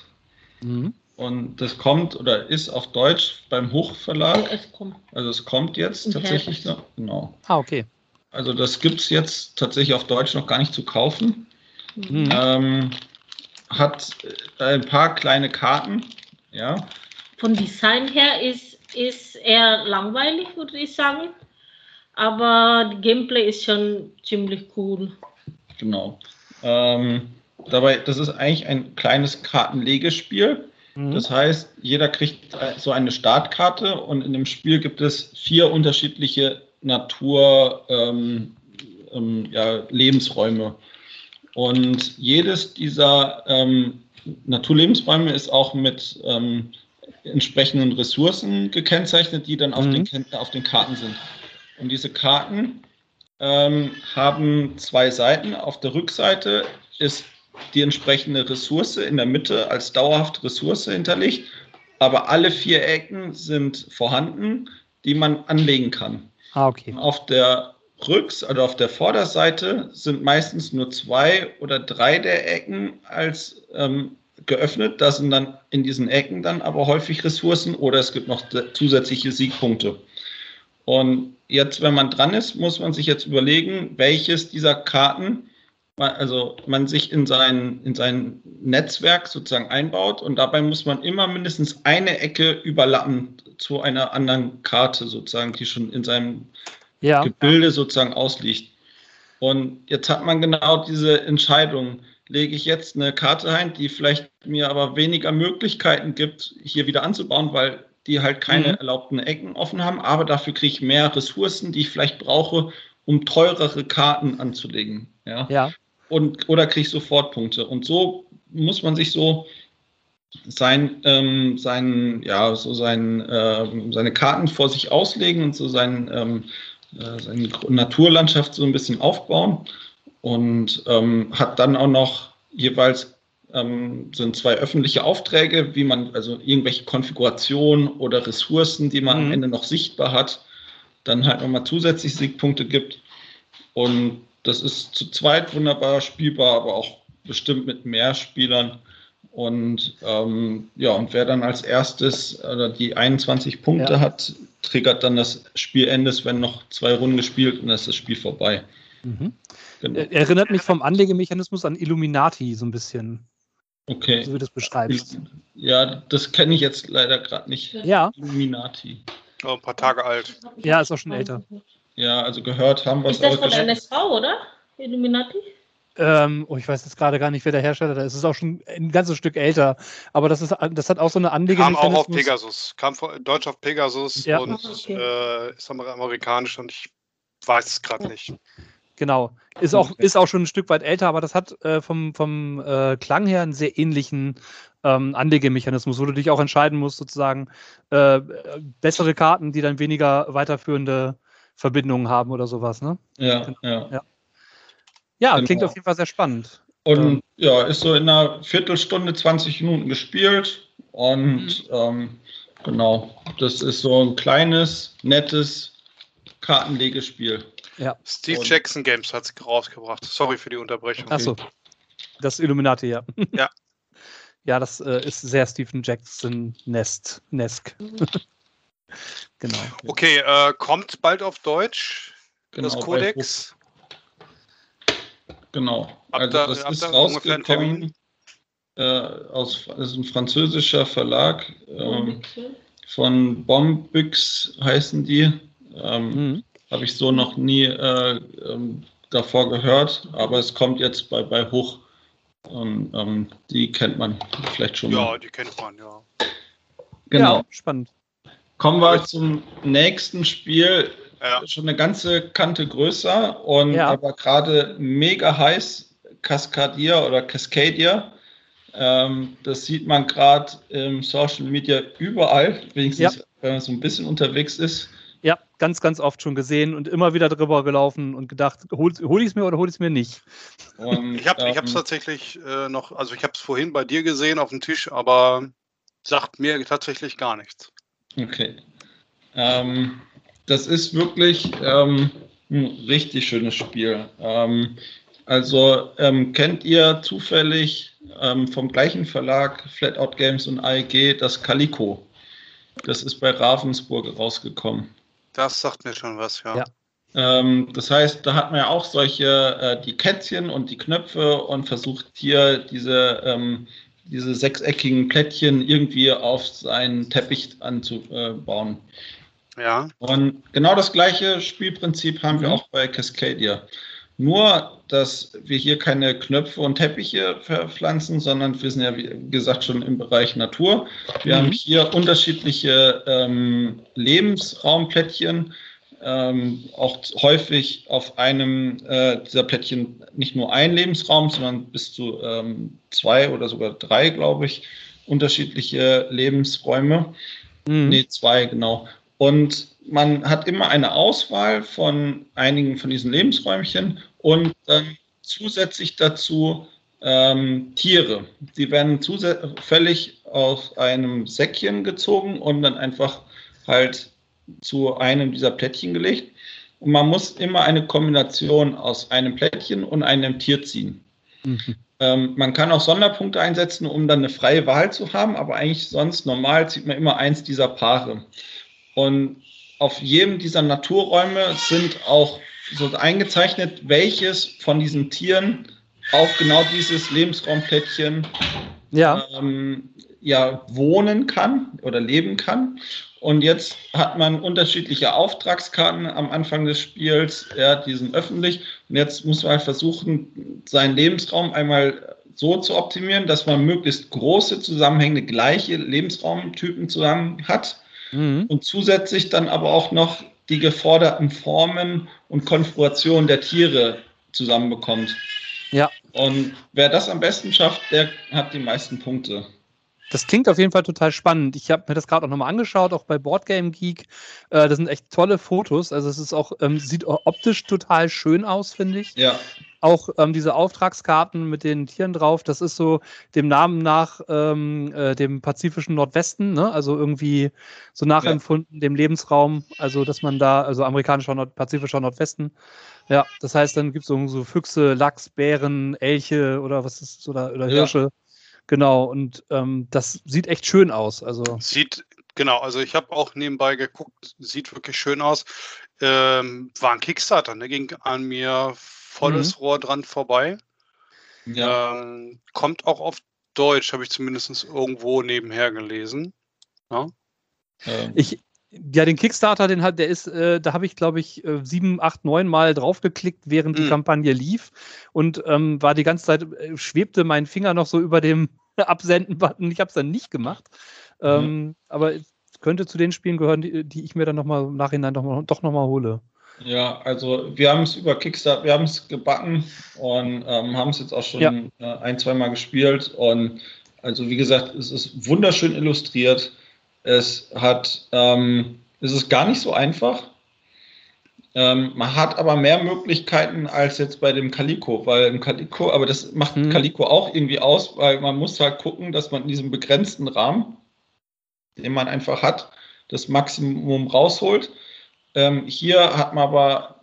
Mhm. Und das kommt oder ist auf Deutsch beim Hochverlag. Es kommt. Also es kommt jetzt tatsächlich noch. Genau. Ah, okay. Also das gibt es jetzt tatsächlich auf Deutsch noch gar nicht zu kaufen. Mhm. Ähm, hat äh, ein paar kleine Karten. Ja. Von Design her ist, ist eher langweilig, würde ich sagen. Aber die Gameplay ist schon ziemlich cool. Genau. Ähm, dabei, das ist eigentlich ein kleines Kartenlegespiel. Mhm. Das heißt, jeder kriegt so eine Startkarte und in dem Spiel gibt es vier unterschiedliche Natur, ähm, ähm, ja, Lebensräume. Und jedes dieser ähm, Naturlebensräume ist auch mit ähm, entsprechenden Ressourcen gekennzeichnet, die dann auf, Mhm. den, auf den Karten sind. Und diese Karten ähm, haben zwei Seiten. Auf der Rückseite ist die entsprechende Ressource in der Mitte als dauerhafte Ressource hinterlegt, aber alle vier Ecken sind vorhanden, die man anlegen kann. Ah, okay. Auf der Rücks- oder auf der Vorderseite sind meistens nur zwei oder drei der Ecken als ähm, geöffnet. Da sind dann in diesen Ecken dann aber häufig Ressourcen oder es gibt noch zusätzliche Siegpunkte. Und jetzt, wenn man dran ist, muss man sich jetzt überlegen, welches dieser Karten also man sich in sein, in sein Netzwerk sozusagen einbaut und dabei muss man immer mindestens eine Ecke überlappen zu einer anderen Karte sozusagen, die schon in seinem ja. Gebilde sozusagen ausliegt. Und jetzt hat man genau diese Entscheidung. Lege ich jetzt eine Karte ein, die vielleicht mir aber weniger Möglichkeiten gibt, hier wieder anzubauen, weil die halt keine mhm. erlaubten Ecken offen haben, aber dafür kriege ich mehr Ressourcen, die ich vielleicht brauche, um teurere Karten anzulegen. Ja. ja. Und, oder kriege ich sofort Punkte. Und so muss man sich so sein, ähm, sein, ja, so sein, äh, seine Karten vor sich auslegen und so sein, ähm, äh, seine Naturlandschaft so ein bisschen aufbauen und ähm, hat dann auch noch jeweils ähm, sind zwei öffentliche Aufträge, wie man also irgendwelche Konfigurationen oder Ressourcen, die man mhm. am Ende noch sichtbar hat, dann halt nochmal zusätzlich Siegpunkte gibt. Und das ist zu zweit wunderbar spielbar, aber auch bestimmt mit mehr Spielern. Und ähm, ja, und wer dann als erstes äh, die 21 Punkte ja. hat, triggert dann das Spielende, wenn noch zwei Runden gespielt und dann ist das Spiel vorbei. Mhm. Genau. Erinnert mich vom Anlegemechanismus an Illuminati so ein bisschen. Okay. So wie du das beschreibst. Ja, das kenne ich jetzt leider gerade nicht. Ja. Illuminati. Oh, ein paar Tage alt. Ja, ist auch schon älter. Ja, also gehört haben wir es auch. Ist das von NSV, oder? Illuminati? Ähm, oh, ich weiß jetzt gerade gar nicht, wer der Hersteller ist. Es ist auch schon ein ganzes Stück älter. Aber das, ist, das hat auch so eine Anlegung. Kam auch auf Pegasus. Kam von, Deutsch auf Pegasus ja. und ah, okay. äh, ist amerikanisch und ich weiß es gerade nicht. Genau. Ist auch, ist auch schon ein Stück weit älter, aber das hat äh, vom, vom äh, Klang her einen sehr ähnlichen ähm, Anlegemechanismus, wo du dich auch entscheiden musst, sozusagen äh, bessere Karten, die dann weniger weiterführende Verbindungen haben oder sowas. Ne? Ja, genau. ja. ja. Ja, genau. klingt auf jeden Fall sehr spannend. Und ähm, ja, ist so in einer Viertelstunde, 20 Minuten gespielt. Und mhm. ähm, genau, das ist so ein kleines, nettes Kartenlegespiel. Ja. Steve und, Jackson Games hat es rausgebracht. Sorry für die Unterbrechung. Achso. Das Illuminati, ja. Ja. [laughs] ja, das äh, ist sehr Stephen Jackson Nest, Nesk. [laughs] genau. Okay, äh, kommt bald auf Deutsch genau, das Codex. Genau. Also das ist rausgekommen äh, aus, das ist ein französischer Verlag ähm, von Bombix heißen die. Ähm, mhm. Habe ich so noch nie äh, ähm, davor gehört, aber es kommt jetzt bei, bei Hoch. Und, ähm, die kennt man vielleicht schon. Ja, mal. die kennt man, ja. Genau. Ja, spannend. Kommen wir zum nächsten Spiel. Ja. Schon eine ganze Kante größer und ja. aber gerade mega heiß, Cascadier oder Cascadia. Ähm, das sieht man gerade im Social Media überall, wenigstens ja. wenn man so ein bisschen unterwegs ist. Ja, ganz, ganz oft schon gesehen und immer wieder drüber gelaufen und gedacht, hol, hol ich es mir oder hol ich es mir nicht. Und, ich habe es ähm, tatsächlich äh, noch, also ich habe es vorhin bei dir gesehen auf dem Tisch, aber sagt mir tatsächlich gar nichts. Okay. Ähm, das ist wirklich ähm, ein richtig schönes Spiel. Ähm, also ähm, kennt ihr zufällig ähm, vom gleichen Verlag Flatout Games und AEG das Calico? Das ist bei Ravensburg rausgekommen. Das sagt mir schon was, ja. ja. Ähm, das heißt, da hat man ja auch solche, äh, die Kätzchen und die Knöpfe und versucht hier diese, ähm, diese sechseckigen Plättchen irgendwie auf seinen Teppich anzubauen. Ja. Und genau das gleiche Spielprinzip haben wir mhm. auch bei Cascadia. Nur, dass wir hier keine Knöpfe und Teppiche verpflanzen, sondern wir sind ja, wie gesagt, schon im Bereich Natur. Wir mhm. haben hier unterschiedliche ähm, Lebensraumplättchen, ähm, auch häufig auf einem äh, dieser Plättchen nicht nur ein Lebensraum, sondern bis zu ähm, zwei oder sogar drei, glaube ich, unterschiedliche Lebensräume. Mhm. Nee, zwei, genau. Und man hat immer eine Auswahl von einigen von diesen Lebensräumchen und dann zusätzlich dazu ähm, Tiere. Die werden völlig aus einem Säckchen gezogen und dann einfach halt zu einem dieser Plättchen gelegt. Und man muss immer eine Kombination aus einem Plättchen und einem Tier ziehen. Mhm. Ähm, man kann auch Sonderpunkte einsetzen, um dann eine freie Wahl zu haben, aber eigentlich sonst normal zieht man immer eins dieser Paare. Und auf jedem dieser Naturräume sind auch so eingezeichnet, welches von diesen Tieren auf genau dieses Lebensraumplättchen ja. Ähm, ja, wohnen kann oder leben kann. Und jetzt hat man unterschiedliche Auftragskarten am Anfang des Spiels, ja, die sind öffentlich. Und jetzt muss man halt versuchen, seinen Lebensraum einmal so zu optimieren, dass man möglichst große, zusammenhängende, gleiche Lebensraumtypen zusammen hat. Mhm. Und zusätzlich dann aber auch noch die geforderten Formen und Konfigurationen der Tiere zusammenbekommt. Ja. Und wer das am besten schafft, der hat die meisten Punkte. Das klingt auf jeden Fall total spannend. Ich habe mir das gerade auch nochmal angeschaut, auch bei Boardgame Geek. Äh, das sind echt tolle Fotos. Also es ist auch, ähm, sieht optisch total schön aus, finde ich. Ja. Auch ähm, diese Auftragskarten mit den Tieren drauf, das ist so dem Namen nach ähm, äh, dem pazifischen Nordwesten, ne? also irgendwie so nachempfunden, ja. dem Lebensraum, also dass man da, also amerikanischer Nord pazifischer Nordwesten. Ja, das heißt, dann gibt es so, so Füchse, Lachs, Bären, Elche oder was ist, oder, oder Hirsche. Ja. Genau, und ähm, das sieht echt schön aus. Also. Sieht, genau, also ich habe auch nebenbei geguckt, sieht wirklich schön aus. Ähm, war ein Kickstarter, ne? ging an mir volles mhm. Rohr dran vorbei. Ja. Ähm, kommt auch auf Deutsch, habe ich zumindest irgendwo nebenher gelesen. Ja? Ähm. Ich, ja, den Kickstarter, den hat, der ist, äh, da habe ich, glaube ich, äh, sieben, acht, neun Mal draufgeklickt, während mhm. die Kampagne lief und ähm, war die ganze Zeit, äh, schwebte mein Finger noch so über dem [laughs] Absenden-Button. Ich habe es dann nicht gemacht. Mhm. Ähm, aber es könnte zu den Spielen gehören, die, die ich mir dann nochmal im Nachhinein doch, mal, doch nochmal hole. Ja, also wir haben es über Kickstarter, wir haben es gebacken und ähm, haben es jetzt auch schon ja. äh, ein, zwei Mal gespielt. Und also wie gesagt, es ist wunderschön illustriert. Es hat, ähm, es ist gar nicht so einfach. Ähm, man hat aber mehr Möglichkeiten als jetzt bei dem Calico, weil im Calico, aber das macht mhm. Calico auch irgendwie aus, weil man muss halt gucken, dass man in diesem begrenzten Rahmen, den man einfach hat, das Maximum rausholt. Ähm, hier hat man aber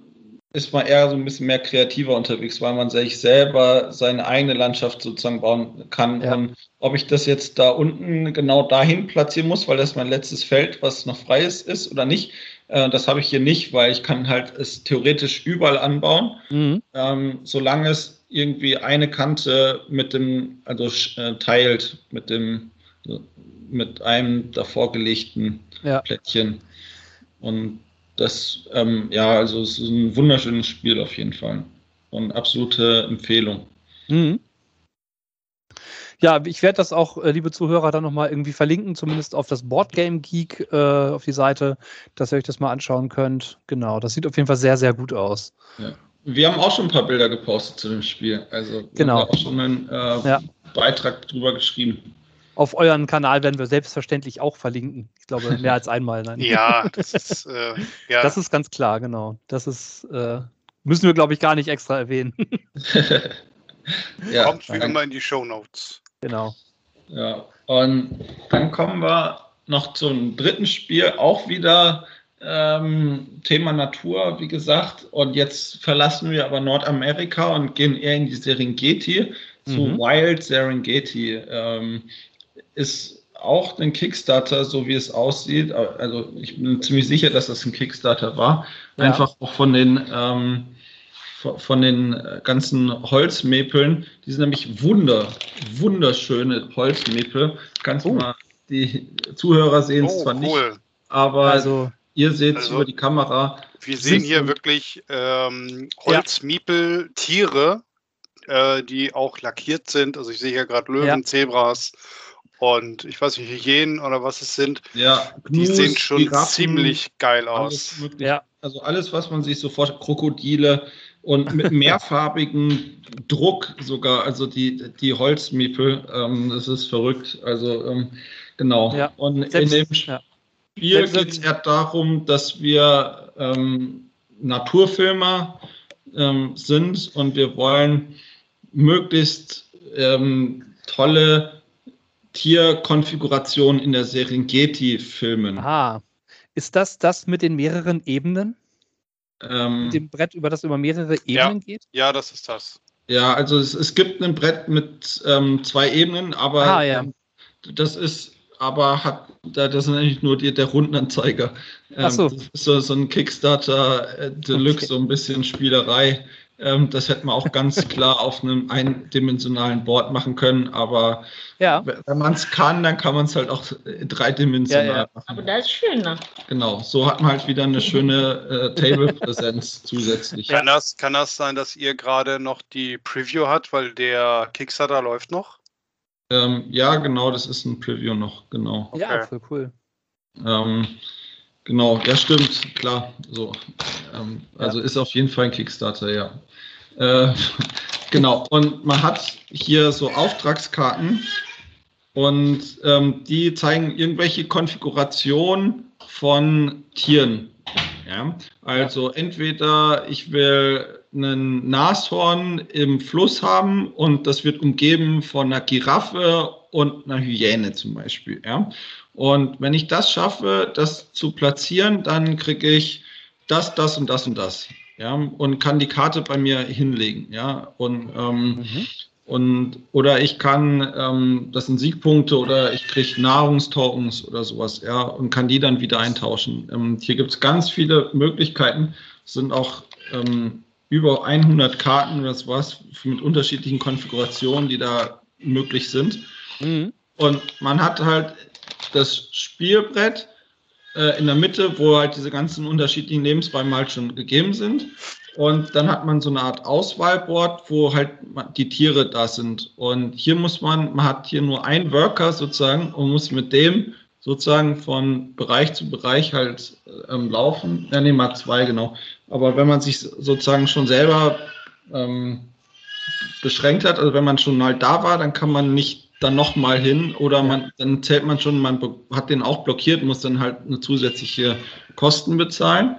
ist man eher so ein bisschen mehr kreativer unterwegs, weil man sich selber seine eigene Landschaft sozusagen bauen kann. Ja. Und ob ich das jetzt da unten genau dahin platzieren muss, weil das mein letztes Feld, was noch frei ist, ist oder nicht, äh, das habe ich hier nicht, weil ich kann halt es theoretisch überall anbauen, mhm. ähm, solange es irgendwie eine Kante mit dem, also äh, teilt mit dem, mit einem davor gelegten ja. Plättchen. Und das, ähm, ja, also es ist ein wunderschönes Spiel auf jeden Fall. Und absolute Empfehlung. Mhm. Ja, ich werde das auch, äh, liebe Zuhörer, dann nochmal irgendwie verlinken, zumindest auf das Boardgame Geek, äh, auf die Seite, dass ihr euch das mal anschauen könnt. Genau, das sieht auf jeden Fall sehr, sehr gut aus. Ja. Wir haben auch schon ein paar Bilder gepostet zu dem Spiel. Also genau. haben auch schon einen äh, ja. Beitrag drüber geschrieben. Auf euren Kanal werden wir selbstverständlich auch verlinken. Ich glaube, mehr als einmal. Nein. [laughs] Ja, das [laughs] ist, äh, ja. das ist ganz klar, genau. Das ist, äh, müssen wir, glaube ich, gar nicht extra erwähnen. [laughs] ja, Kommt wie immer in die Show Notes. Genau. Ja, und dann kommen wir noch zum dritten Spiel, auch wieder ähm, Thema Natur, wie gesagt. Und jetzt verlassen wir aber Nordamerika und gehen eher in die Serengeti, zu mhm. Wild Serengeti. Ähm, ist auch ein Kickstarter, so wie es aussieht. Also ich bin ziemlich sicher, dass das ein Kickstarter war. Ja. Einfach auch von den ähm, von den ganzen Holzmäpeln. Die sind nämlich wunder, wunderschöne Holzmäpel. Kannst oh. mal die Zuhörer sehen es oh, zwar cool. nicht, aber also, ihr seht es also, über die Kamera. Wir sehen hier wirklich ähm, Holzmiepel-Tiere, äh, die auch lackiert sind. Also ich sehe hier gerade Löwen, ja. Zebras, und ich weiß nicht, Hyänen oder was es sind. Ja, Gnus, die sehen schon Giraffen, ziemlich geil aus. ja. Also alles, was man sich sofort, Krokodile und mit [laughs] mehrfarbigen Druck sogar, also die, die Holzmiepel, ähm, das ist verrückt. Also ähm, genau. Ja. Und Selbst, in dem Spiel ja. geht es eher darum, dass wir ähm, Naturfilmer ähm, sind und wir wollen möglichst ähm, tolle Tierkonfiguration in der Serengeti-Filmen. Ah, ist das das mit den mehreren Ebenen? Ähm, mit dem Brett, über das über mehrere Ebenen ja, geht? Ja, das ist das. Ja, also es, es gibt ein Brett mit ähm, zwei Ebenen, aber ah, ja. ähm, das ist aber hat das ist eigentlich nur die, der Rundenanzeiger. Ähm, Ach so. Das ist so, so ein Kickstarter äh, Deluxe, okay. so ein bisschen Spielerei. Ähm, das hätte man auch ganz klar auf einem eindimensionalen Board machen können, aber ja. wenn man es kann, dann kann man es halt auch dreidimensional ja, ja. machen. Aber das ist schöner. Genau, so hat man halt wieder eine schöne äh, Table-Präsenz [laughs] zusätzlich. Kann das, kann das sein, dass ihr gerade noch die Preview habt, weil der Kickstarter läuft noch? Ähm, ja, genau, das ist ein Preview noch, genau. Okay. Ja, voll cool. Ähm, Genau, ja, stimmt, klar. So, ähm, also ja. ist auf jeden Fall ein Kickstarter, ja. Äh, [laughs] genau, und man hat hier so Auftragskarten und ähm, die zeigen irgendwelche Konfigurationen von Tieren. Ja, also entweder ich will einen Nashorn im Fluss haben und das wird umgeben von einer Giraffe und einer Hyäne zum Beispiel. Ja, und wenn ich das schaffe, das zu platzieren, dann kriege ich das, das und das und das. Ja, und kann die Karte bei mir hinlegen. Ja, und, ähm, mhm. und oder ich kann, ähm, das sind Siegpunkte oder ich kriege Nahrungstokens oder sowas. Ja, und kann die dann wieder eintauschen. Ähm, hier gibt es ganz viele Möglichkeiten. Es sind auch ähm, über 100 Karten oder sowas mit unterschiedlichen Konfigurationen, die da möglich sind. Mhm. Und man hat halt das Spielbrett äh, in der Mitte, wo halt diese ganzen unterschiedlichen Lebensräume halt schon gegeben sind. Und dann hat man so eine Art Auswahlboard, wo halt die Tiere da sind. Und hier muss man, man hat hier nur einen Worker sozusagen und muss mit dem sozusagen von Bereich zu Bereich halt ähm, laufen. Ja, nee, mal zwei, genau. Aber wenn man sich sozusagen schon selber ähm, beschränkt hat, also wenn man schon halt da war, dann kann man nicht dann nochmal hin oder man, dann zählt man schon, man hat den auch blockiert, muss dann halt eine zusätzliche Kosten bezahlen.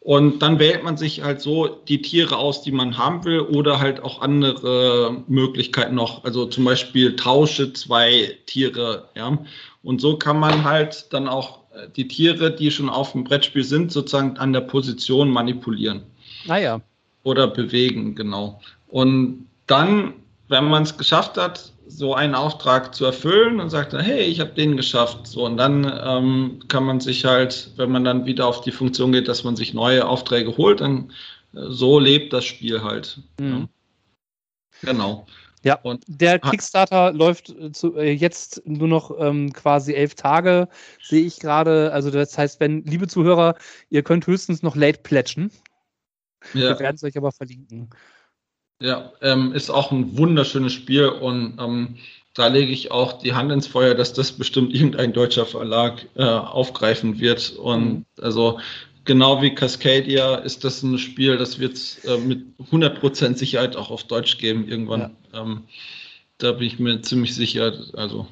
Und dann wählt man sich halt so die Tiere aus, die man haben will, oder halt auch andere Möglichkeiten noch. Also zum Beispiel tausche zwei Tiere, ja. Und so kann man halt dann auch äh, die Tiere, die schon auf dem Brettspiel sind, sozusagen an der Position manipulieren. Naja. Ah, oder bewegen, genau. Und dann, wenn man es geschafft hat, so einen Auftrag zu erfüllen und sagt dann, hey, ich habe den geschafft. So, und dann ähm, kann man sich halt, wenn man dann wieder auf die Funktion geht, dass man sich neue Aufträge holt, dann äh, so lebt das Spiel halt. Mhm. Ja. Genau. Ja, und der Kickstarter läuft äh, zu, äh, jetzt nur noch ähm, quasi elf Tage, sehe ich gerade. Also das heißt, wenn, liebe Zuhörer, ihr könnt höchstens noch late plätschen. Ja. Wir werden es euch aber verlinken. Ja, ähm, ist auch ein wunderschönes Spiel und ähm, da lege ich auch die Hand ins Feuer, dass das bestimmt [laughs] irgendein deutscher Verlag äh, aufgreifen wird. Und mhm. also genau wie Cascadia ist das ein Spiel, das wird es äh, mit 100% Sicherheit auch auf Deutsch geben irgendwann. Ja. Ähm, da bin ich mir ziemlich sicher. Also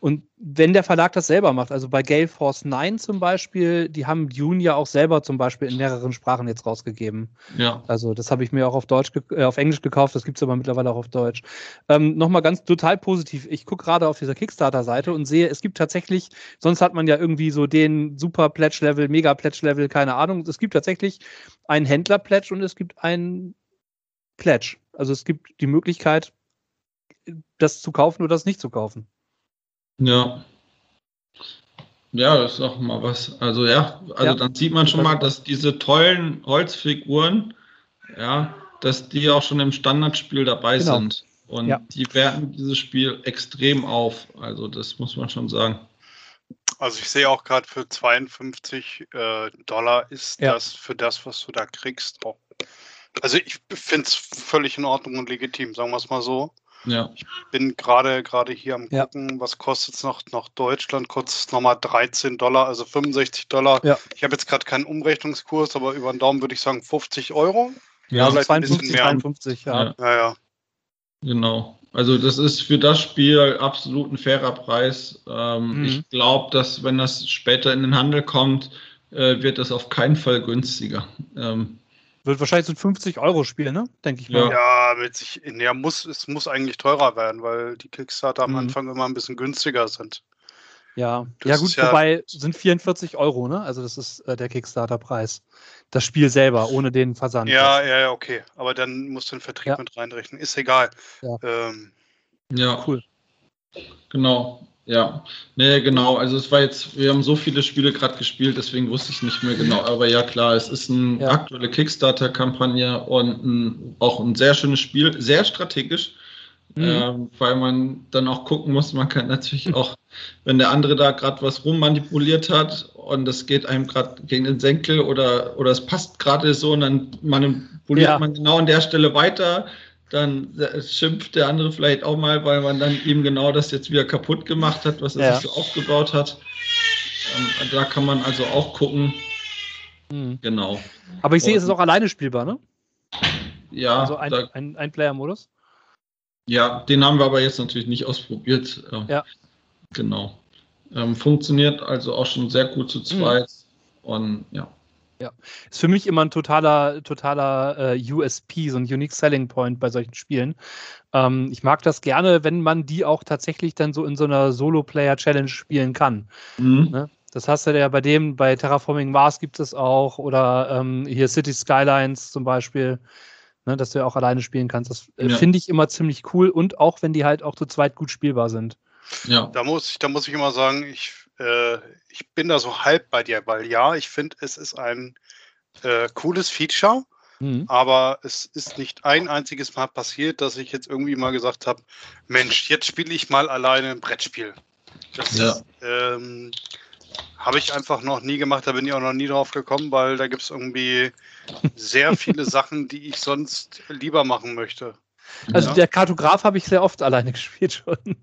und wenn der Verlag das selber macht, also bei Gale Force 9 zum Beispiel, die haben Dune ja auch selber zum Beispiel in mehreren Sprachen jetzt rausgegeben. Ja. Also das habe ich mir auch auf Deutsch, äh, auf Englisch gekauft, das gibt es aber mittlerweile auch auf Deutsch. Ähm, Nochmal ganz total positiv. Ich gucke gerade auf dieser Kickstarter-Seite und sehe, es gibt tatsächlich, sonst hat man ja irgendwie so den Super Pledge-Level, Mega Pledge-Level, keine Ahnung. Es gibt tatsächlich einen Händler-Pledge und es gibt einen Pledge. Also es gibt die Möglichkeit, das zu kaufen oder das nicht zu kaufen. Ja. Ja, das ist auch mal was. Also ja, also ja. dann sieht man schon mal, dass diese tollen Holzfiguren, ja, dass die auch schon im Standardspiel dabei genau. sind. Und ja. die werten dieses Spiel extrem auf. Also das muss man schon sagen. Also ich sehe auch gerade für 52 äh, Dollar ist ja. das für das, was du da kriegst, auch. Also ich finde es völlig in Ordnung und legitim, sagen wir es mal so. Ja. Ich bin gerade gerade hier am gucken, ja. was kostet es noch nach Deutschland? Kostet es nochmal 13 Dollar, also 65 Dollar. Ja. Ich habe jetzt gerade keinen Umrechnungskurs, aber über den Daumen würde ich sagen 50 Euro. Ja, also 52, 53, ja. ja. Ja, Genau. Also das ist für das Spiel absolut ein fairer Preis. Ähm, mhm. Ich glaube, dass wenn das später in den Handel kommt, äh, wird das auf keinen Fall günstiger. Ähm, wird wahrscheinlich so ein 50-Euro-Spiel, ne? Denke ich mal. Ja, mit sich, ja, muss, es muss eigentlich teurer werden, weil die Kickstarter am mhm. Anfang immer ein bisschen günstiger sind. Ja, das ja gut, ja, wobei sind 44 Euro, ne? Also das ist äh, der Kickstarter-Preis. Das Spiel selber, ohne den Versand. Ja, ja, ja, okay. Aber dann musst du den Vertrieb ja. mit reinrechnen. Ist egal. Ja. Ähm, ja. Cool. Genau. Ja, nee, genau. Also es war jetzt, wir haben so viele Spiele gerade gespielt, deswegen wusste ich nicht mehr genau. Aber ja, klar, es ist eine ja. aktuelle Kickstarter-Kampagne und ein, auch ein sehr schönes Spiel, sehr strategisch, mhm. äh, weil man dann auch gucken muss, man kann natürlich [laughs] auch, wenn der andere da gerade was rummanipuliert hat und das geht einem gerade gegen den Senkel oder, oder es passt gerade so und dann manipuliert ja. man genau an der Stelle weiter dann schimpft der andere vielleicht auch mal, weil man dann ihm genau das jetzt wieder kaputt gemacht hat, was er ja. sich so aufgebaut hat. Ähm, da kann man also auch gucken. Hm. Genau. Aber ich sehe, es ist auch alleine spielbar, ne? Ja. Also ein, da, ein, ein Player-Modus? Ja, den haben wir aber jetzt natürlich nicht ausprobiert. Ähm, ja. Genau. Ähm, funktioniert also auch schon sehr gut zu zweit. Mhm. Und ja. Ja, ist für mich immer ein totaler, totaler äh, USP, so ein Unique Selling Point bei solchen Spielen. Ähm, ich mag das gerne, wenn man die auch tatsächlich dann so in so einer Solo-Player-Challenge spielen kann. Mhm. Ne? Das hast du ja bei dem, bei Terraforming Mars gibt es auch oder ähm, hier City Skylines zum Beispiel, ne, dass du ja auch alleine spielen kannst. Das äh, ja. finde ich immer ziemlich cool und auch wenn die halt auch zu zweit gut spielbar sind. Ja. Da muss ich, da muss ich immer sagen, ich äh, ich bin da so halb bei dir, weil ja, ich finde, es ist ein äh, cooles Feature, mhm. aber es ist nicht ein einziges Mal passiert, dass ich jetzt irgendwie mal gesagt habe, Mensch, jetzt spiele ich mal alleine ein Brettspiel. Das ja. ähm, habe ich einfach noch nie gemacht, da bin ich auch noch nie drauf gekommen, weil da gibt es irgendwie sehr viele [laughs] Sachen, die ich sonst lieber machen möchte. Also ja? der Kartograf habe ich sehr oft alleine [laughs] gespielt schon.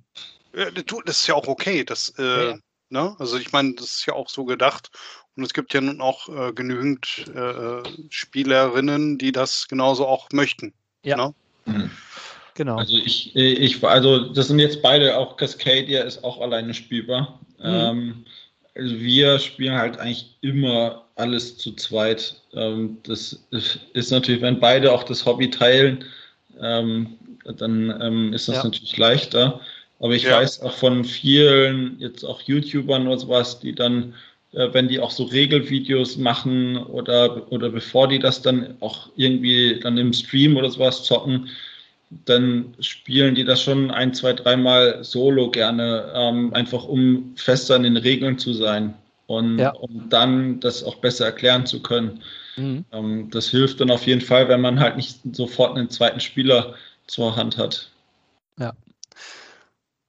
Das ist ja auch okay. Das, äh, ja. Ne? Also ich meine, das ist ja auch so gedacht. Und es gibt ja nun auch äh, genügend äh, Spielerinnen, die das genauso auch möchten. Ja. Ne? Mhm. Genau. Also ich, ich, also das sind jetzt beide, auch Cascadia ist auch alleine spielbar. Mhm. Ähm, also wir spielen halt eigentlich immer alles zu zweit. Ähm, das ist natürlich, wenn beide auch das Hobby teilen, ähm, dann ähm, ist das ja. natürlich leichter. Aber ich ja. weiß auch von vielen, jetzt auch YouTubern oder sowas, die dann, äh, wenn die auch so Regelvideos machen oder, oder bevor die das dann auch irgendwie dann im Stream oder sowas zocken, dann spielen die das schon ein, zwei, dreimal solo gerne, ähm, einfach um fester an den Regeln zu sein und ja. um dann das auch besser erklären zu können. Mhm. Ähm, das hilft dann auf jeden Fall, wenn man halt nicht sofort einen zweiten Spieler zur Hand hat. Ja.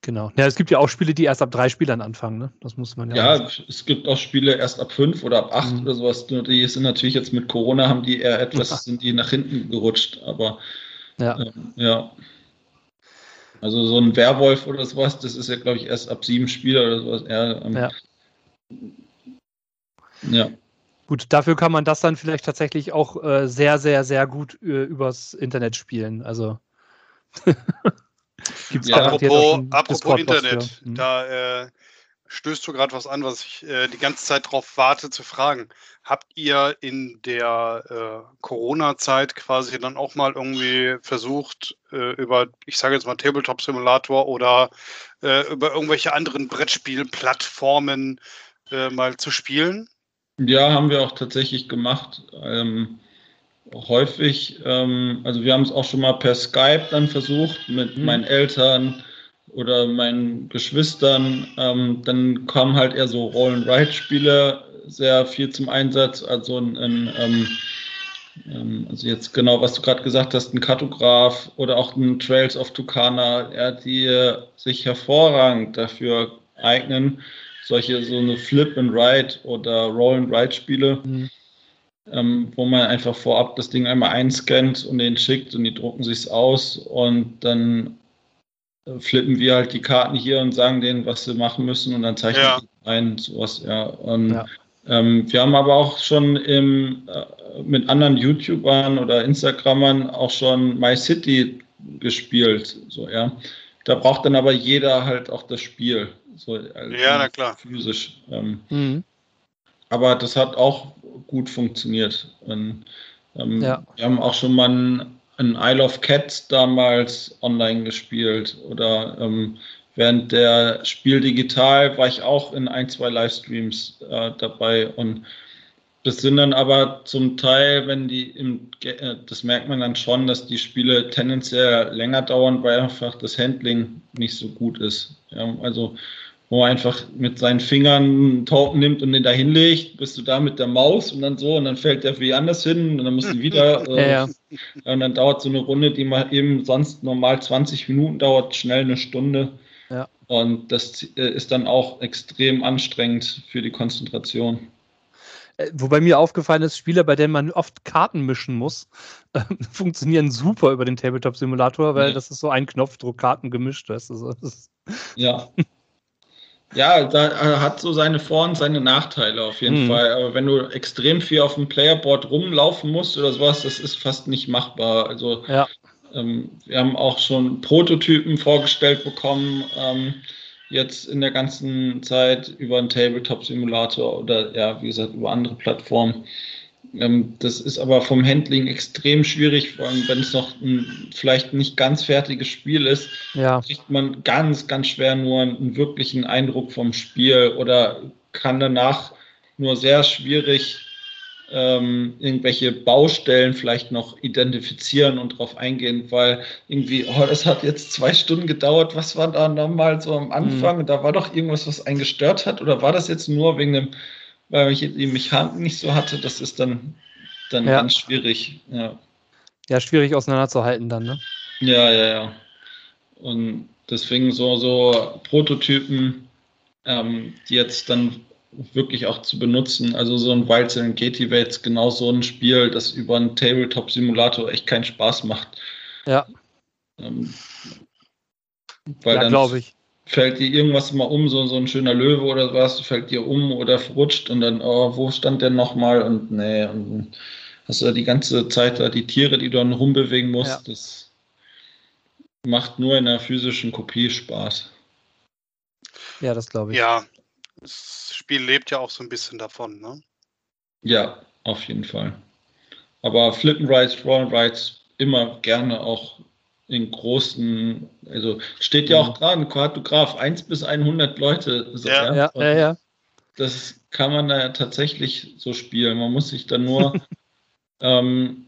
Genau. Ja, es gibt ja auch Spiele, die erst ab drei Spielern anfangen, ne? Das muss man ja. Ja, es gibt auch Spiele erst ab fünf oder ab acht mhm. oder sowas. Die sind natürlich jetzt mit Corona haben die eher etwas, ja. sind die nach hinten gerutscht, aber ja. Ähm, ja. Also so ein Werwolf oder sowas, das ist ja, glaube ich, erst ab sieben Spieler oder sowas. Eher, ähm, ja. ja. Gut, dafür kann man das dann vielleicht tatsächlich auch äh, sehr, sehr, sehr gut äh, übers Internet spielen. Also. [laughs] Gibt's ja, apropos, apropos Internet, mhm. da äh, stößt du gerade was an, was ich äh, die ganze Zeit darauf warte zu fragen. Habt ihr in der äh, Corona-Zeit quasi dann auch mal irgendwie versucht, äh, über, ich sage jetzt mal Tabletop Simulator oder äh, über irgendwelche anderen Brettspielplattformen äh, mal zu spielen? Ja, haben wir auch tatsächlich gemacht. Ähm, häufig, ähm, also wir haben es auch schon mal per Skype dann versucht mit mhm. meinen Eltern oder meinen Geschwistern. Ähm, dann kamen halt eher so Roll-and-Ride-Spiele sehr viel zum Einsatz. Also ein, ein ähm, ähm also jetzt genau, was du gerade gesagt hast, ein Kartograf oder auch ein Trails of Tucana, ja, die sich hervorragend dafür eignen, solche so eine Flip and Ride oder Roll and Ride Spiele mhm ähm, wo man einfach vorab das Ding einmal einscannt und den schickt und die drucken sich aus und dann äh, flippen wir halt die Karten hier und sagen denen, was sie machen müssen und dann zeichnen ja. die ein, sowas, ja. Und ja. Ähm, wir haben aber auch schon im, äh, mit anderen YouTubern oder Instagrammern auch schon My City gespielt, so, ja. Da braucht dann aber jeder halt auch das Spiel. So, also ja, na klar. Physisch. Ähm, mhm. Aber das hat auch gut funktioniert. Und, ähm, ja. Wir haben auch schon mal ein, ein Isle of Cats damals online gespielt oder ähm, während der Spiel digital war ich auch in ein, zwei Livestreams äh, dabei und das sind dann aber zum Teil, wenn die im, äh, das merkt man dann schon, dass die Spiele tendenziell länger dauern, weil einfach das Handling nicht so gut ist. Ja, also wo man einfach mit seinen Fingern einen Token nimmt und den da hinlegt, bist du da mit der Maus und dann so und dann fällt der wie anders hin und dann musst du wieder [laughs] äh, Ja, ja. und dann dauert so eine Runde, die mal eben sonst normal 20 Minuten dauert, schnell eine Stunde. Ja. Und das äh, ist dann auch extrem anstrengend für die Konzentration. Äh, Wobei mir aufgefallen ist, Spiele, bei denen man oft Karten mischen muss, [laughs] äh, funktionieren super über den Tabletop-Simulator, weil Ja. das ist so ein Knopfdruck, Karten gemischt. Weißt du, so. Ja. [laughs] Ja, da äh, hat so seine Vor- und seine Nachteile auf jeden Mhm. Fall. Aber wenn du extrem viel auf dem Playerboard rumlaufen musst oder sowas, das ist fast nicht machbar. Also Ja. ähm, wir haben auch schon Prototypen vorgestellt bekommen, ähm, jetzt in der ganzen Zeit über einen Tabletop-Simulator oder ja, wie gesagt, über andere Plattformen. Ähm, das ist aber vom Handling extrem schwierig, vor allem wenn es noch ein vielleicht nicht ganz fertiges Spiel ist ja. kriegt man ganz, ganz schwer nur einen wirklichen Eindruck vom Spiel oder kann danach nur sehr schwierig ähm, irgendwelche Baustellen vielleicht noch identifizieren und drauf eingehen, weil irgendwie, oh, das hat jetzt zwei Stunden gedauert, was war da nochmal so am Anfang? Da war doch irgendwas, was einen gestört hat oder war das jetzt nur wegen dem, weil ich die Mechanik nicht so hatte? Das ist dann, dann Ja. ganz schwierig. Ja. ja, schwierig auseinanderzuhalten dann, ne? Ja, ja, ja. Und deswegen so, so Prototypen, ähm, die jetzt dann wirklich auch zu benutzen, also so ein Wild Serengeti wäre jetzt genau so ein Spiel, das über einen Tabletop-Simulator echt keinen Spaß macht. Ja, Ähm, weil ja glaube ich. Fällt dir irgendwas mal um, so, so ein schöner Löwe oder was, fällt dir um oder rutscht und dann, oh, wo stand der nochmal? Und nee, und hast du da die ganze Zeit da die Tiere, die du dann rumbewegen musst. Ja. Das macht nur in der physischen Kopie Spaß. Ja, das glaube ich. Ja, das Spiel lebt ja auch so ein bisschen davon, ne? Ja, auf jeden Fall. Aber Flippen Rides, Roll Rides immer gerne auch in großen, also steht ja Mhm. auch dran, Kartograf 1 bis 100 Leute. So, Ja. Ja, ja, ja. Das kann man da ja tatsächlich so spielen. Man muss sich dann nur [laughs] ähm,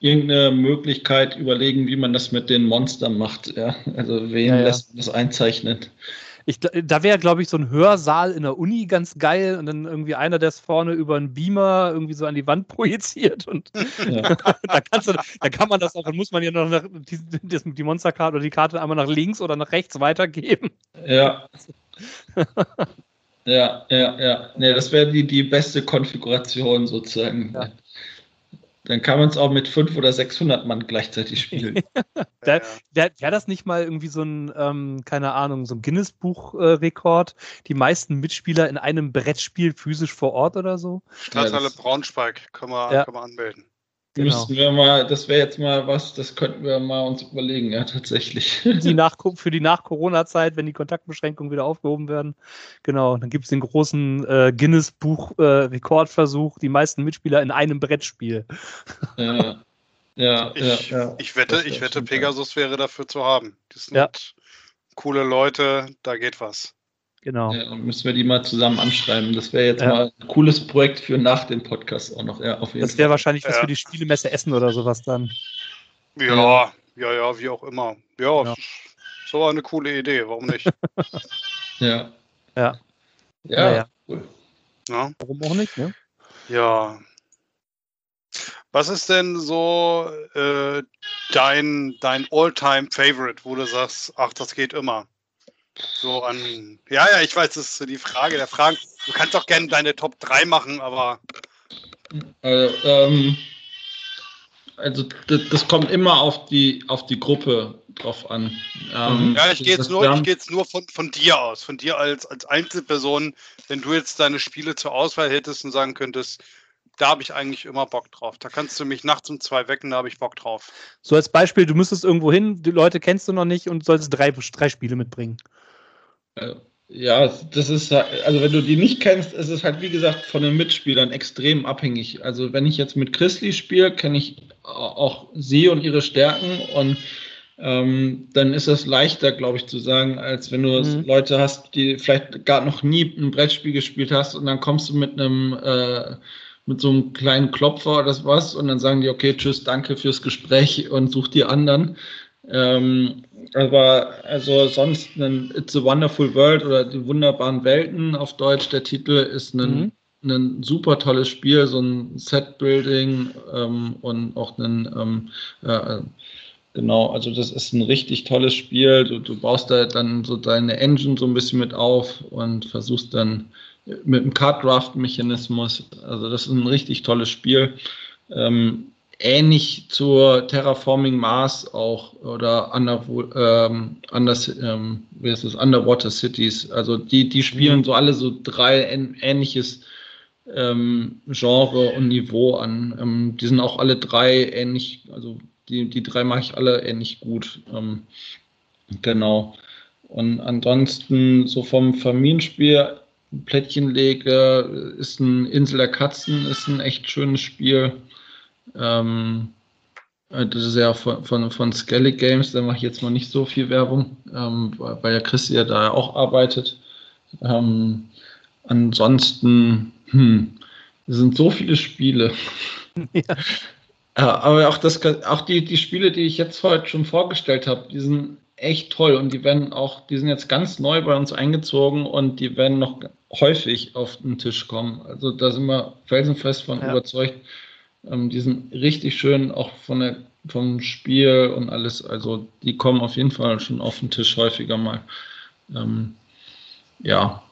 irgendeine Möglichkeit überlegen, wie man das mit den Monstern macht. Ja? Also wen Ja, ja. lässt man das einzeichnen? Ich, da wäre, glaube ich, so ein Hörsaal in der Uni ganz geil und dann irgendwie einer, der es vorne über einen Beamer irgendwie so an die Wand [laughs] projiziert und Ja. [laughs] da, kannst du, da kann man das auch, dann muss man ja noch nach, die, die Monsterkarte oder die Karte einmal nach links oder nach rechts weitergeben. Ja. Ja, ja, ja. Nee, das wäre die, die beste Konfiguration sozusagen. Ja. Dann kann man es auch mit 500 oder 600 Mann gleichzeitig spielen. [laughs] Da- Ja, Wäre wär das nicht mal irgendwie so ein, ähm, keine Ahnung, so ein Guinness-Buch-Rekord? die meisten Mitspieler in einem Brettspiel physisch vor Ort oder so? Stadthalle Ja, Braunschweig können wir, Ja. können wir anmelden. Genau. Müssten wir mal, das wäre jetzt mal was, das könnten wir mal uns überlegen, ja, tatsächlich. [laughs] Die nach, für die Nach-Corona-Zeit, wenn die Kontaktbeschränkungen wieder aufgehoben werden. Genau, dann gibt es den großen äh, Guinness-Buch-Rekordversuch, die meisten Mitspieler in einem Brettspiel. ja, ja, Ich, ja, ja. ich wette, ich wette. Pegasus wäre dafür zu haben. Das sind Ja. coole Leute, da geht was. Genau. Ja, dann müssen wir die mal zusammen anschreiben. Das wäre jetzt Ja. mal ein cooles Projekt für nach dem Podcast auch noch. Ja, auf jeden Das wäre wahrscheinlich was Ja. für die Spielemesse Essen oder sowas dann. Ja, ja, ja, wie auch immer. Ja, Ja. so eine coole Idee, warum nicht? [laughs] Ja. Ja. Ja, Ja, cool. ja. Warum auch nicht, ne? Ja. Was ist denn so äh, dein, dein All-Time-Favorite, wo du sagst, ach, das geht immer? So an. Ja, ja, ich weiß, das ist so die Frage der Fragen. Du kannst auch gerne deine Top 3 machen, aber Also, ähm, also das, das kommt immer auf die, auf die Gruppe drauf an. Ähm, ja, ich gehe jetzt nur, ich gehe jetzt nur von, von dir aus, von dir als, als Einzelperson, wenn du jetzt deine Spiele zur Auswahl hättest und sagen könntest, da habe ich eigentlich immer Bock drauf. Da kannst du mich nachts um zwei wecken, da habe ich Bock drauf. So als Beispiel, du müsstest irgendwo hin, die Leute kennst du noch nicht und solltest drei, drei Spiele mitbringen. Äh, Ja, das ist halt- also wenn du die nicht kennst, ist es halt wie gesagt von den Mitspielern extrem abhängig. Also wenn ich jetzt mit Chrisley spiele, kenne ich auch sie und ihre Stärken und ähm, dann ist es leichter, glaube ich, zu sagen, als wenn du Mhm. Leute hast, die vielleicht gar noch nie ein Brettspiel gespielt hast und dann kommst du mit einem äh, mit so einem kleinen Klopfer oder was und dann sagen die, okay, tschüss, danke fürs Gespräch und such die anderen. Ähm, aber also sonst ein It's a Wonderful World oder die wunderbaren Welten auf Deutsch, der Titel ist ein, mhm. ein super tolles Spiel, so ein Set-Building ähm, und auch ein ähm, äh, Genau, also das ist ein richtig tolles Spiel. Du, du, baust da dann so deine Engine so ein bisschen mit auf und versuchst dann mit dem Card-Draft-Mechanismus. Also das ist ein richtig tolles Spiel. Ähm, ähnlich zur Terraforming Mars auch oder Under, ähm, Under, ähm, wie ist das? Underwater Cities. Also die, die spielen so alle so drei ähnliches ähm, Genre und Niveau an. Ähm, die sind auch alle drei ähnlich, also die, die drei mache ich alle ähnlich gut. Ähm, genau. Und ansonsten so vom Familienspiel Plättchenlege ist ein Insel der Katzen, ist ein echt schönes Spiel. Ähm, äh, das ist ja von, von, von Skelly Games, da mache ich jetzt mal nicht so viel Werbung, ähm, weil ja Christi ja da auch arbeitet. Ähm, ansonsten, hm, es sind so viele Spiele. [laughs] Ja. ja. aber auch, das, auch die, die Spiele, die ich jetzt heute schon vorgestellt habe, die sind echt toll und die werden auch, die sind jetzt ganz neu bei uns eingezogen und die werden noch häufig auf den Tisch kommen. Also da sind wir felsenfest von ja. überzeugt. Ähm, die sind richtig schön, auch von der, vom Spiel und alles. Also die kommen auf jeden Fall schon auf den Tisch häufiger mal. Ähm, ja.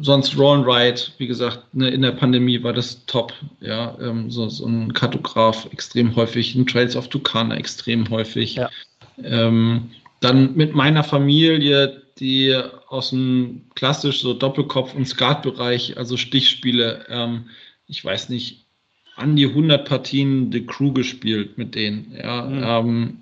Sonst Roll and Ride, wie gesagt, ne, in der Pandemie war das top. Ja, ähm, so, so, ein Kartograf extrem häufig, ein Trails of Tucana extrem häufig. Ja. Ähm, dann mit meiner Familie, die aus dem klassisch so Doppelkopf- und Skatbereich, also Stichspiele, ähm, ich weiß nicht, an die 100 Partien The Crew gespielt mit denen. Ja, mhm. ähm,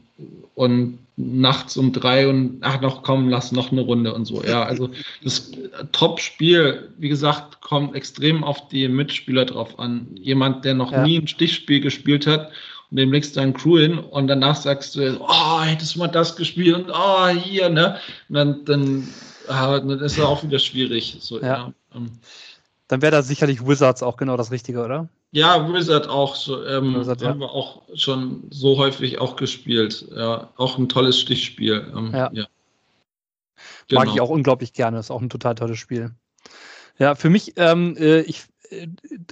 und nachts um drei und ach noch komm, lass noch eine Runde und so. Ja, also [laughs] das Top-Spiel, wie gesagt, kommt extrem auf die Mitspieler drauf an. Jemand, der noch ja. nie ein Stichspiel gespielt hat und dem legst du deinen Crew hin und danach sagst du, oh, hättest du mal das gespielt und oh, hier, ne? Und dann, dann, ah, dann ist es auch wieder schwierig. So, ja. ja. Ähm. Dann wäre da sicherlich Wizards auch genau das Richtige, oder? Ja, Wizard auch. So, ähm, Wizard, haben ja. wir auch schon so häufig auch gespielt. Ja, auch ein tolles Stichspiel. Ähm, ja. ja. Genau. Mag ich auch unglaublich gerne. Ist auch ein total tolles Spiel. Ja, für mich, ähm, äh, ich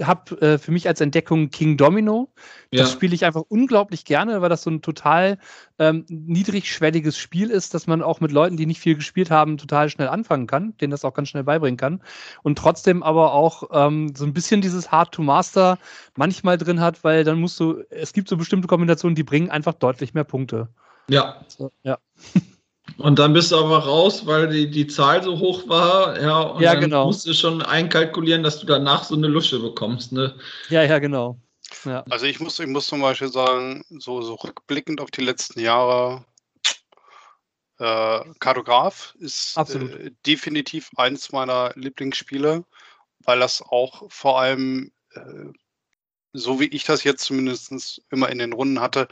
habe äh, für mich als Entdeckung King Domino. Das ja. spiele ich einfach unglaublich gerne, weil das so ein total ähm, niedrigschwelliges Spiel ist, dass man auch mit Leuten, die nicht viel gespielt haben, total schnell anfangen kann, denen das auch ganz schnell beibringen kann. Und trotzdem aber auch ähm, so ein bisschen dieses Hard to Master manchmal drin hat, weil dann musst du, es gibt so bestimmte Kombinationen, die bringen einfach deutlich mehr Punkte. Ja. So, ja. [laughs] Und dann bist du aber raus, weil die, die Zahl so hoch war, ja, und ja, dann genau. musst du schon einkalkulieren, dass du danach so eine Lusche bekommst, ne? Ja, ja, genau. Ja. Also ich muss, ich muss zum Beispiel sagen, so, so rückblickend auf die letzten Jahre, äh, Kartograf ist äh, definitiv eins meiner Lieblingsspiele, weil das auch vor allem äh, so wie ich das jetzt zumindest immer in den Runden hatte,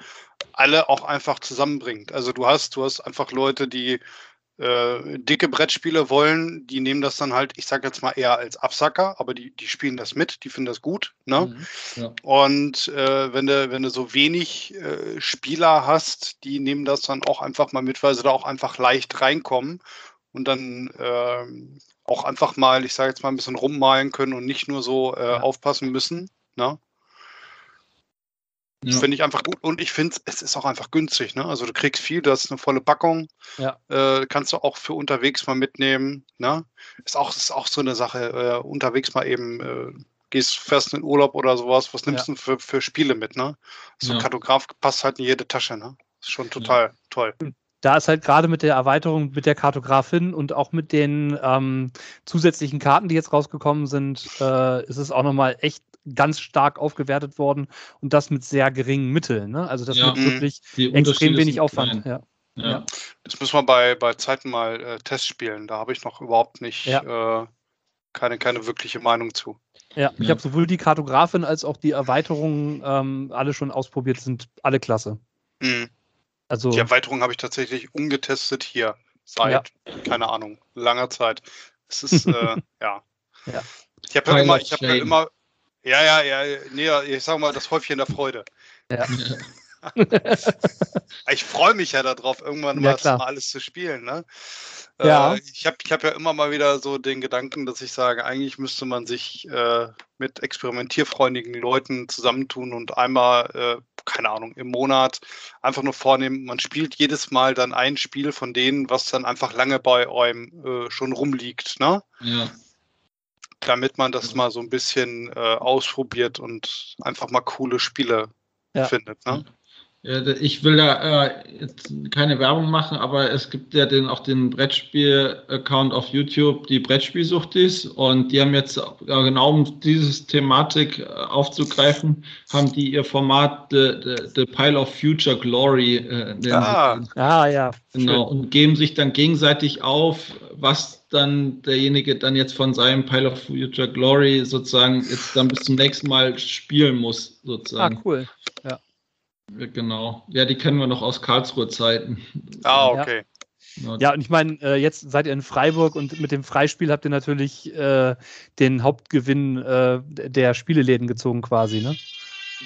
alle auch einfach zusammenbringt. Also du hast, du hast einfach Leute, die äh, dicke Brettspiele wollen, die nehmen das dann halt, ich sag jetzt mal eher als Absacker, aber die, die spielen das mit, die finden das gut. Ne? Mhm, ja. Und äh, wenn, du, wenn du so wenig äh, Spieler hast, die nehmen das dann auch einfach mal mit, weil sie da auch einfach leicht reinkommen und dann ähm, auch einfach mal, ich sage jetzt mal, ein bisschen rummalen können und nicht nur so äh, ja. aufpassen müssen. Ne? Ja. Finde ich einfach gut und ich finde, es ist auch einfach günstig. Ne? Also du kriegst viel, du hast eine volle Packung. Ja. Äh, kannst du auch für unterwegs mal mitnehmen. Ne? Ist, auch, ist auch so eine Sache, äh, unterwegs mal eben, äh, gehst fest in Urlaub oder sowas, was nimmst ja. du für, für Spiele mit? Ne? So ein Kartograf passt halt in jede Tasche. Ne? Ist schon total toll da ist halt gerade mit der Erweiterung mit der Kartografin und auch mit den ähm, zusätzlichen Karten, die jetzt rausgekommen sind, äh, ist es auch nochmal echt ganz stark aufgewertet worden und das mit sehr geringen Mitteln. Ne? Also das ja, mit wirklich extrem wenig Aufwand. Ja. Ja. ja. Das müssen wir bei, bei Zeiten mal äh, Tests spielen. Da habe ich noch überhaupt nicht ja. äh, keine, keine wirkliche Meinung zu. Ja, ich habe sowohl die Kartografin als auch die Erweiterungen ähm, alle schon ausprobiert, sind alle klasse. Mhm. Also, die Erweiterung habe ich tatsächlich ungetestet hier seit, keine Ahnung, langer Zeit. Es ist, [laughs] äh, ja. ja. Ich habe ja immer, ich habe ja immer, ja, ja, ja, nee, ich sage mal, das Häufchen der Freude. Ja. [laughs] ich freue mich ja darauf, irgendwann Ja, mal klar. alles zu spielen. Ne? Ja. Äh, ich habe ich hab ja immer mal wieder so den Gedanken, dass ich sage, eigentlich müsste man sich äh, mit experimentierfreundigen Leuten zusammentun und einmal, äh, keine Ahnung, im Monat einfach nur vornehmen, man spielt jedes Mal dann ein Spiel von denen, was dann einfach lange bei eurem äh, schon rumliegt. Ne? Ja. damit man das mal so ein bisschen äh, ausprobiert und einfach mal coole Spiele Ja. findet. Ne? Ja, da- ich will da äh, jetzt keine Werbung machen, aber es gibt ja den, auch den Brettspiel-Account auf YouTube, die Brettspielsuchtis, und die haben jetzt äh, genau um dieses Thematik äh, aufzugreifen, haben die ihr Format The, The, The Pile of Future Glory äh, nennen Ah. Ah, ja. Genau, und geben sich dann gegenseitig auf, was dann derjenige dann jetzt von seinem Pile of Future Glory sozusagen jetzt dann bis zum nächsten Mal spielen muss, Ah, sozusagen. cool. Genau. Ja, die kennen wir noch aus Karlsruhe Zeiten. Ah, Ja. okay. Genau. Ja, und ich meine, äh, jetzt seid ihr in Freiburg und mit dem Freispiel habt ihr natürlich äh, den Hauptgewinn äh, der Spieleläden gezogen quasi, ne?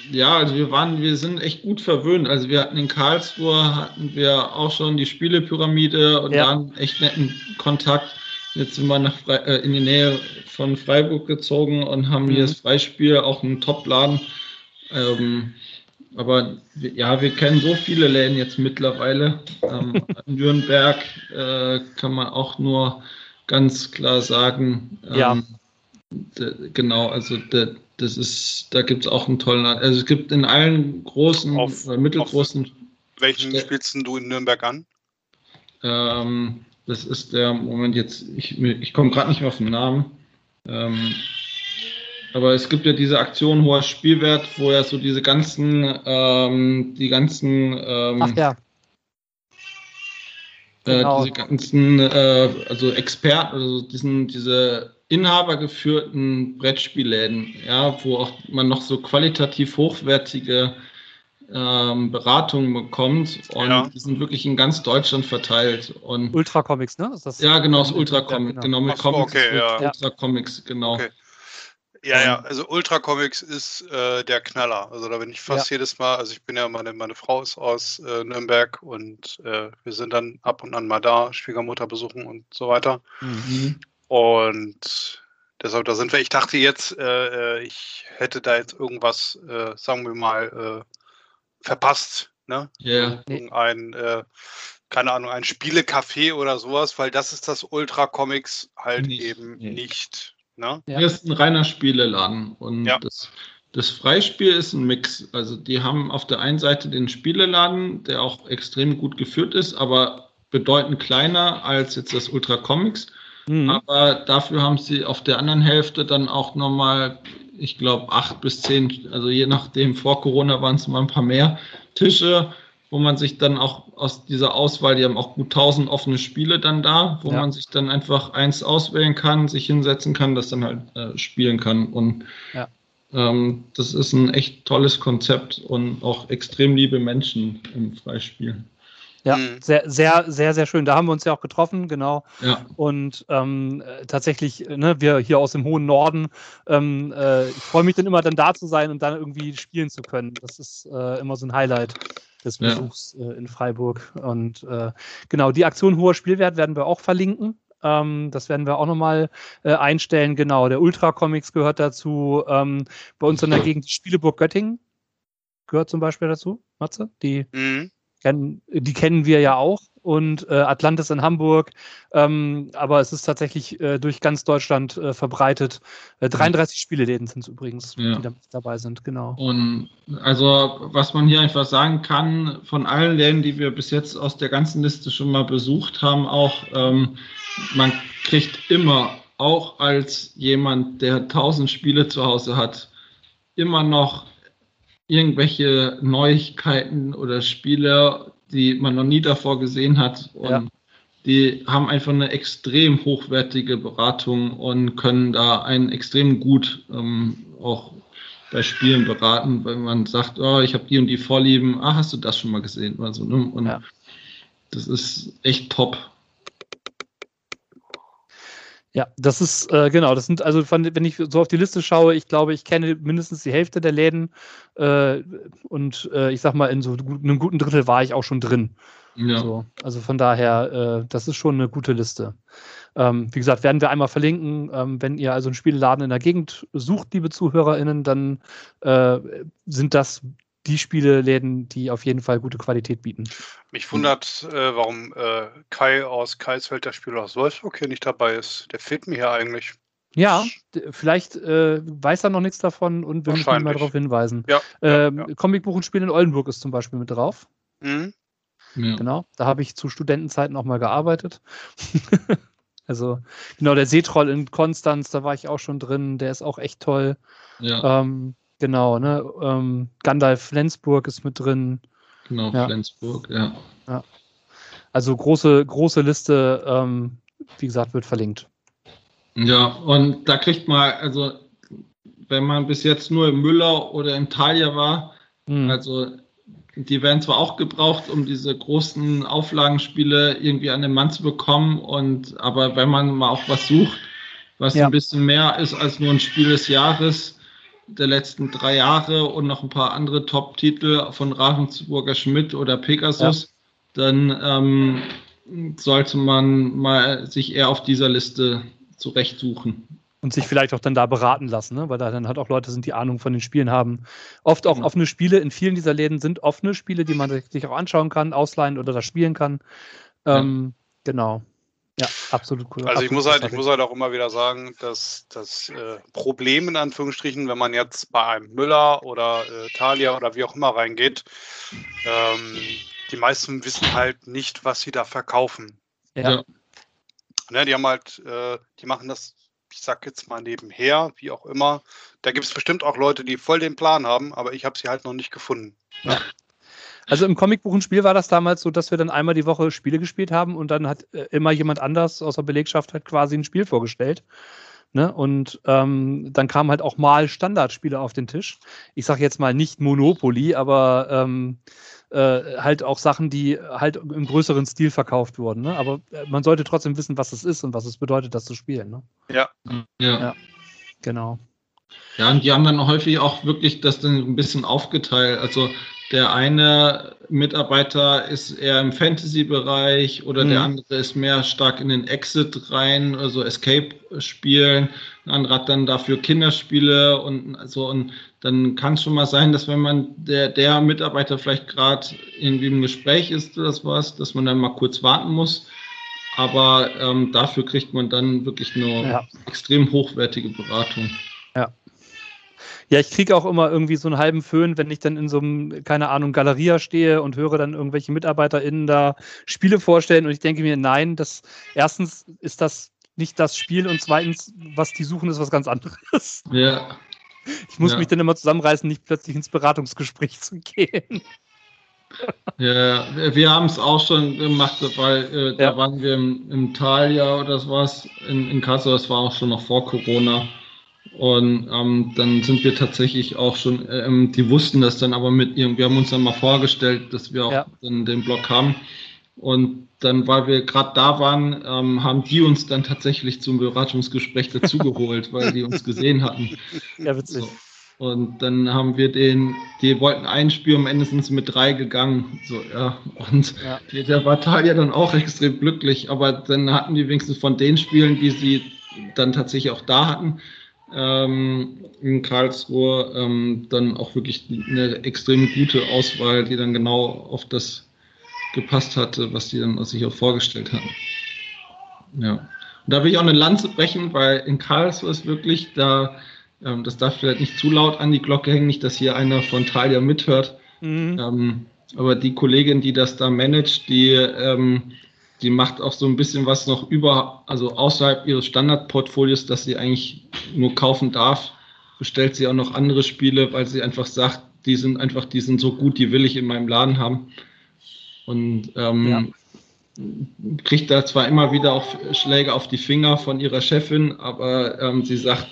Ja, also wir waren, wir sind echt gut verwöhnt. Also wir hatten in Karlsruhe hatten wir auch schon die Spielepyramide und Ja. waren echt netten Kontakt. Jetzt sind wir nach Frei, äh, in die Nähe von Freiburg gezogen und haben hier Mhm. das Freispiel, auch einen Top-Laden. Ähm, aber ja, wir kennen so viele Läden jetzt mittlerweile. Ähm, [laughs] in Nürnberg äh, kann man auch nur ganz klar sagen. Ja. Ähm, d- genau, also d- das ist, da gibt es auch einen tollen, also es gibt in allen großen Auf- oder mittelgroßen, Welchen Ste- spielst du in Nürnberg an? ähm, das ist der Moment jetzt, ich, ich komme gerade nicht mehr auf den Namen. Ähm, aber es gibt ja diese Aktion hoher Spielwert, wo ja so diese ganzen, ähm, die ganzen, ähm, Ach ja. äh, genau. diese ganzen, äh, also Experten, also diesen, diese inhabergeführten Brettspielläden, ja, wo auch man noch so qualitativ hochwertige ähm, Beratungen bekommt und Ja. die sind wirklich in ganz Deutschland verteilt und Ultra Comics, ne? Ist das ja, genau, das Ja, Ultra Comic, genau. genau, mit Ach Comics, okay, ist ja. Ultra Comics, genau. Okay. Ja, ja, also Ultra Comics ist äh, der Knaller. Also da bin ich fast jedes Mal, also ich bin ja, meine, meine Frau ist aus äh, Nürnberg und äh, wir sind dann ab und an mal da, Schwiegermutter besuchen und so weiter. Mhm. Und deshalb, da sind wir. Ich dachte jetzt, äh, äh, ich hätte da jetzt irgendwas, äh, sagen wir mal, verpasst. Ne? Ja. Irgendein, äh, keine Ahnung, ein Spielecafé oder sowas, weil das ist das Ultra Comics halt Nicht, eben nee. nicht. Ne? Ja. Hier ist ein reiner Spieleladen und Ja. das, das Freispiel ist ein Mix. Also die haben auf der einen Seite den Spieleladen, der auch extrem gut geführt ist, aber bedeutend kleiner als jetzt das Ultra Comics. Mhm. Aber dafür haben sie auf der anderen Hälfte dann auch nochmal, ich glaube, acht bis zehn, also je nachdem, vor Corona waren es mal ein paar mehr Tische, wo man sich dann auch aus dieser Auswahl, die haben auch gut tausend offene Spiele dann da, wo Ja. man sich dann einfach eins auswählen kann, sich hinsetzen kann, das dann halt äh, spielen kann. Und Ja. ähm, das ist ein echt tolles Konzept und auch extrem liebe Menschen im Freispiel. Ja, Mhm. sehr, sehr, sehr, sehr schön. Da haben wir uns ja auch getroffen, genau. Ja, Und ähm, äh, tatsächlich, ne, wir hier aus dem hohen Norden, ähm, äh, ich freue mich dann immer dann da zu sein und dann irgendwie spielen zu können. Das ist äh, immer so ein Highlight des Ja. Besuchs äh, in Freiburg. Und äh, genau, die Aktion hoher Spielwert werden wir auch verlinken. Ähm, das werden wir auch nochmal äh, einstellen. Genau, der Ultra Comics gehört dazu. Ähm, bei uns in der Gegend die Spieleburg Göttingen gehört zum Beispiel dazu, Matze. Die Mhm. kennen, die kennen wir ja auch und äh, Atlantis in Hamburg, ähm, aber es ist tatsächlich äh, durch ganz Deutschland äh, verbreitet. Äh, 33 Spieleläden sind es übrigens, Ja. die da dabei sind, genau. Und also, was man hier einfach sagen kann, von allen Läden, die wir bis jetzt aus der ganzen Liste schon mal besucht haben, auch, ähm, man kriegt immer, auch als jemand, der 1000 Spiele zu Hause hat, immer noch irgendwelche Neuigkeiten oder Spiele, die man noch nie davor gesehen hat. Und Ja. die haben einfach eine extrem hochwertige Beratung und können da einen extrem gut ähm, auch bei Spielen beraten, wenn man sagt, oh, ich habe die und die Vorlieben, ah, hast du das schon mal gesehen oder so. Ne? Und Ja. das ist echt top. Ja, das ist, äh, genau, das sind, also wenn ich so auf die Liste schaue, ich glaube, ich kenne mindestens die Hälfte der Läden äh, und äh, ich sag mal, in so einem guten Drittel war ich auch schon drin. Ja. So, also von daher, äh, das ist schon eine gute Liste. Ähm, wie gesagt, werden wir einmal verlinken. Ähm, wenn ihr also einen Spielladen in der Gegend sucht, liebe ZuhörerInnen, dann äh, sind das die Spieleläden, die auf jeden Fall gute Qualität bieten. Mich wundert, äh, warum äh, Kai aus Kaisfeld, der Spieler aus Wolfsburg, hier nicht dabei ist. Der fehlt mir hier eigentlich. Ja, vielleicht äh, weiß er noch nichts davon und will mich mal darauf hinweisen. Ja, ähm, ja, ja. Comicbuch und Spiel in Oldenburg ist zum Beispiel mit drauf. Mhm. Ja. Genau, da habe ich zu Studentenzeiten auch mal gearbeitet. [laughs] also, genau, der Seetroll in Konstanz, da war ich auch schon drin, der ist auch echt toll. Ja. Ähm, Genau, ne? Ähm, Gandalf Flensburg ist mit drin. Genau, ja. Flensburg, ja. ja. Also große, große Liste, ähm, wie gesagt, wird verlinkt. Ja, und da kriegt man, also wenn man bis jetzt nur im Müller oder im Thalia war, mhm. also die werden zwar auch gebraucht, um diese großen Auflagenspiele irgendwie an den Mann zu bekommen, und aber wenn man mal auch was sucht, was ja. ein bisschen mehr ist als nur ein Spiel des Jahres, der letzten drei Jahre und noch ein paar andere Top-Titel von Ravensburger Schmidt oder Pegasus, ja. dann ähm, sollte man mal sich eher auf dieser Liste zurechtsuchen. Und sich vielleicht auch dann da beraten lassen, ne? weil da dann halt auch Leute sind, die Ahnung von den Spielen haben. Oft auch ja. offene Spiele, in vielen dieser Läden sind offene Spiele, die man sich auch anschauen kann, ausleihen oder da spielen kann. Ähm, ja. Genau. Ja, absolut cool. Also ich muss halt, ich muss halt auch immer wieder sagen, dass das äh, Problem in Anführungsstrichen, wenn man jetzt bei einem Müller oder äh, Thalia oder wie auch immer reingeht, ähm, die meisten wissen halt nicht, was sie da verkaufen. Ja. Ne, die haben halt, äh, die machen das, ich sag jetzt mal nebenher, wie auch immer. Da gibt es bestimmt auch Leute, die voll den Plan haben, aber ich habe sie halt noch nicht gefunden. Ja. Also im Comicbuchenspiel war das damals so, dass wir dann einmal die Woche Spiele gespielt haben und dann hat äh, immer jemand anders aus der Belegschaft halt quasi ein Spiel vorgestellt. Ne? Und ähm, dann kamen halt auch mal Standardspiele auf den Tisch. Ich sage jetzt mal nicht Monopoly, aber ähm, äh, halt auch Sachen, die halt im größeren Stil verkauft wurden. Ne? Aber äh, man sollte trotzdem wissen, was es ist und was es bedeutet, das zu spielen. Ne? Ja. ja. ja. Genau. Ja, und die haben dann häufig auch wirklich das dann ein bisschen aufgeteilt. Also der eine Mitarbeiter ist eher im Fantasy-Bereich oder mhm. der andere ist mehr stark in den Exit rein, also Escape-Spielen. Ein anderer hat dann dafür Kinderspiele und so. Und dann kann es schon mal sein, dass wenn man der, der Mitarbeiter vielleicht gerade irgendwie im Gespräch ist oder was, dass man dann mal kurz warten muss. Aber ähm, dafür kriegt man dann wirklich eine ja. extrem hochwertige Beratung. Ja. Ja, ich kriege auch immer irgendwie so einen halben Föhn, wenn ich dann in so einem, keine Ahnung, Galeria stehe und höre dann irgendwelche MitarbeiterInnen da Spiele vorstellen und ich denke mir, nein, das erstens ist das nicht das Spiel und zweitens, was die suchen, ist was ganz anderes. Ja. Ich muss ja. mich dann immer zusammenreißen, nicht plötzlich ins Beratungsgespräch zu gehen. Ja, wir haben es auch schon gemacht, weil äh, da waren wir im, im Thalia oder was in, in Kassel, das war auch schon noch vor Corona. Und ähm, dann sind wir tatsächlich auch schon, ähm, die wussten das dann aber mit ihrem, wir haben uns dann mal vorgestellt, dass wir auch ja. den, Blog haben. Und dann, weil wir gerade da waren, ähm, haben die uns dann tatsächlich zum Beratungsgespräch dazugeholt, weil die uns gesehen hatten. [laughs] Ja, witzig. So. Und dann haben wir den, die wollten einspielen, am Ende sind sie mit drei gegangen. So, ja. Und ja. Die, der war Talia dann auch extrem glücklich, aber dann hatten die wenigstens von den Spielen, die sie dann tatsächlich auch da hatten, ähm, in Karlsruhe ähm, dann auch wirklich eine extrem gute Auswahl, die dann genau auf das gepasst hatte, was die dann sich auch vorgestellt hatten. Ja. Und da will ich auch eine Lanze brechen, weil in Karlsruhe ist wirklich da, ähm, das darf vielleicht nicht zu laut an die Glocke hängen, nicht, dass hier einer von Thalia mithört. Mhm. Ähm, aber die Kollegin, die das da managt, die ähm, die macht auch so ein bisschen was noch über, also außerhalb ihres Standardportfolios, dass sie eigentlich nur kaufen darf, bestellt sie auch noch andere Spiele, weil sie einfach sagt, die sind einfach, die sind so gut, die will ich in meinem Laden haben. Und ähm, ja. kriegt da zwar immer wieder auch Schläge auf die Finger von ihrer Chefin, aber ähm, sie sagt,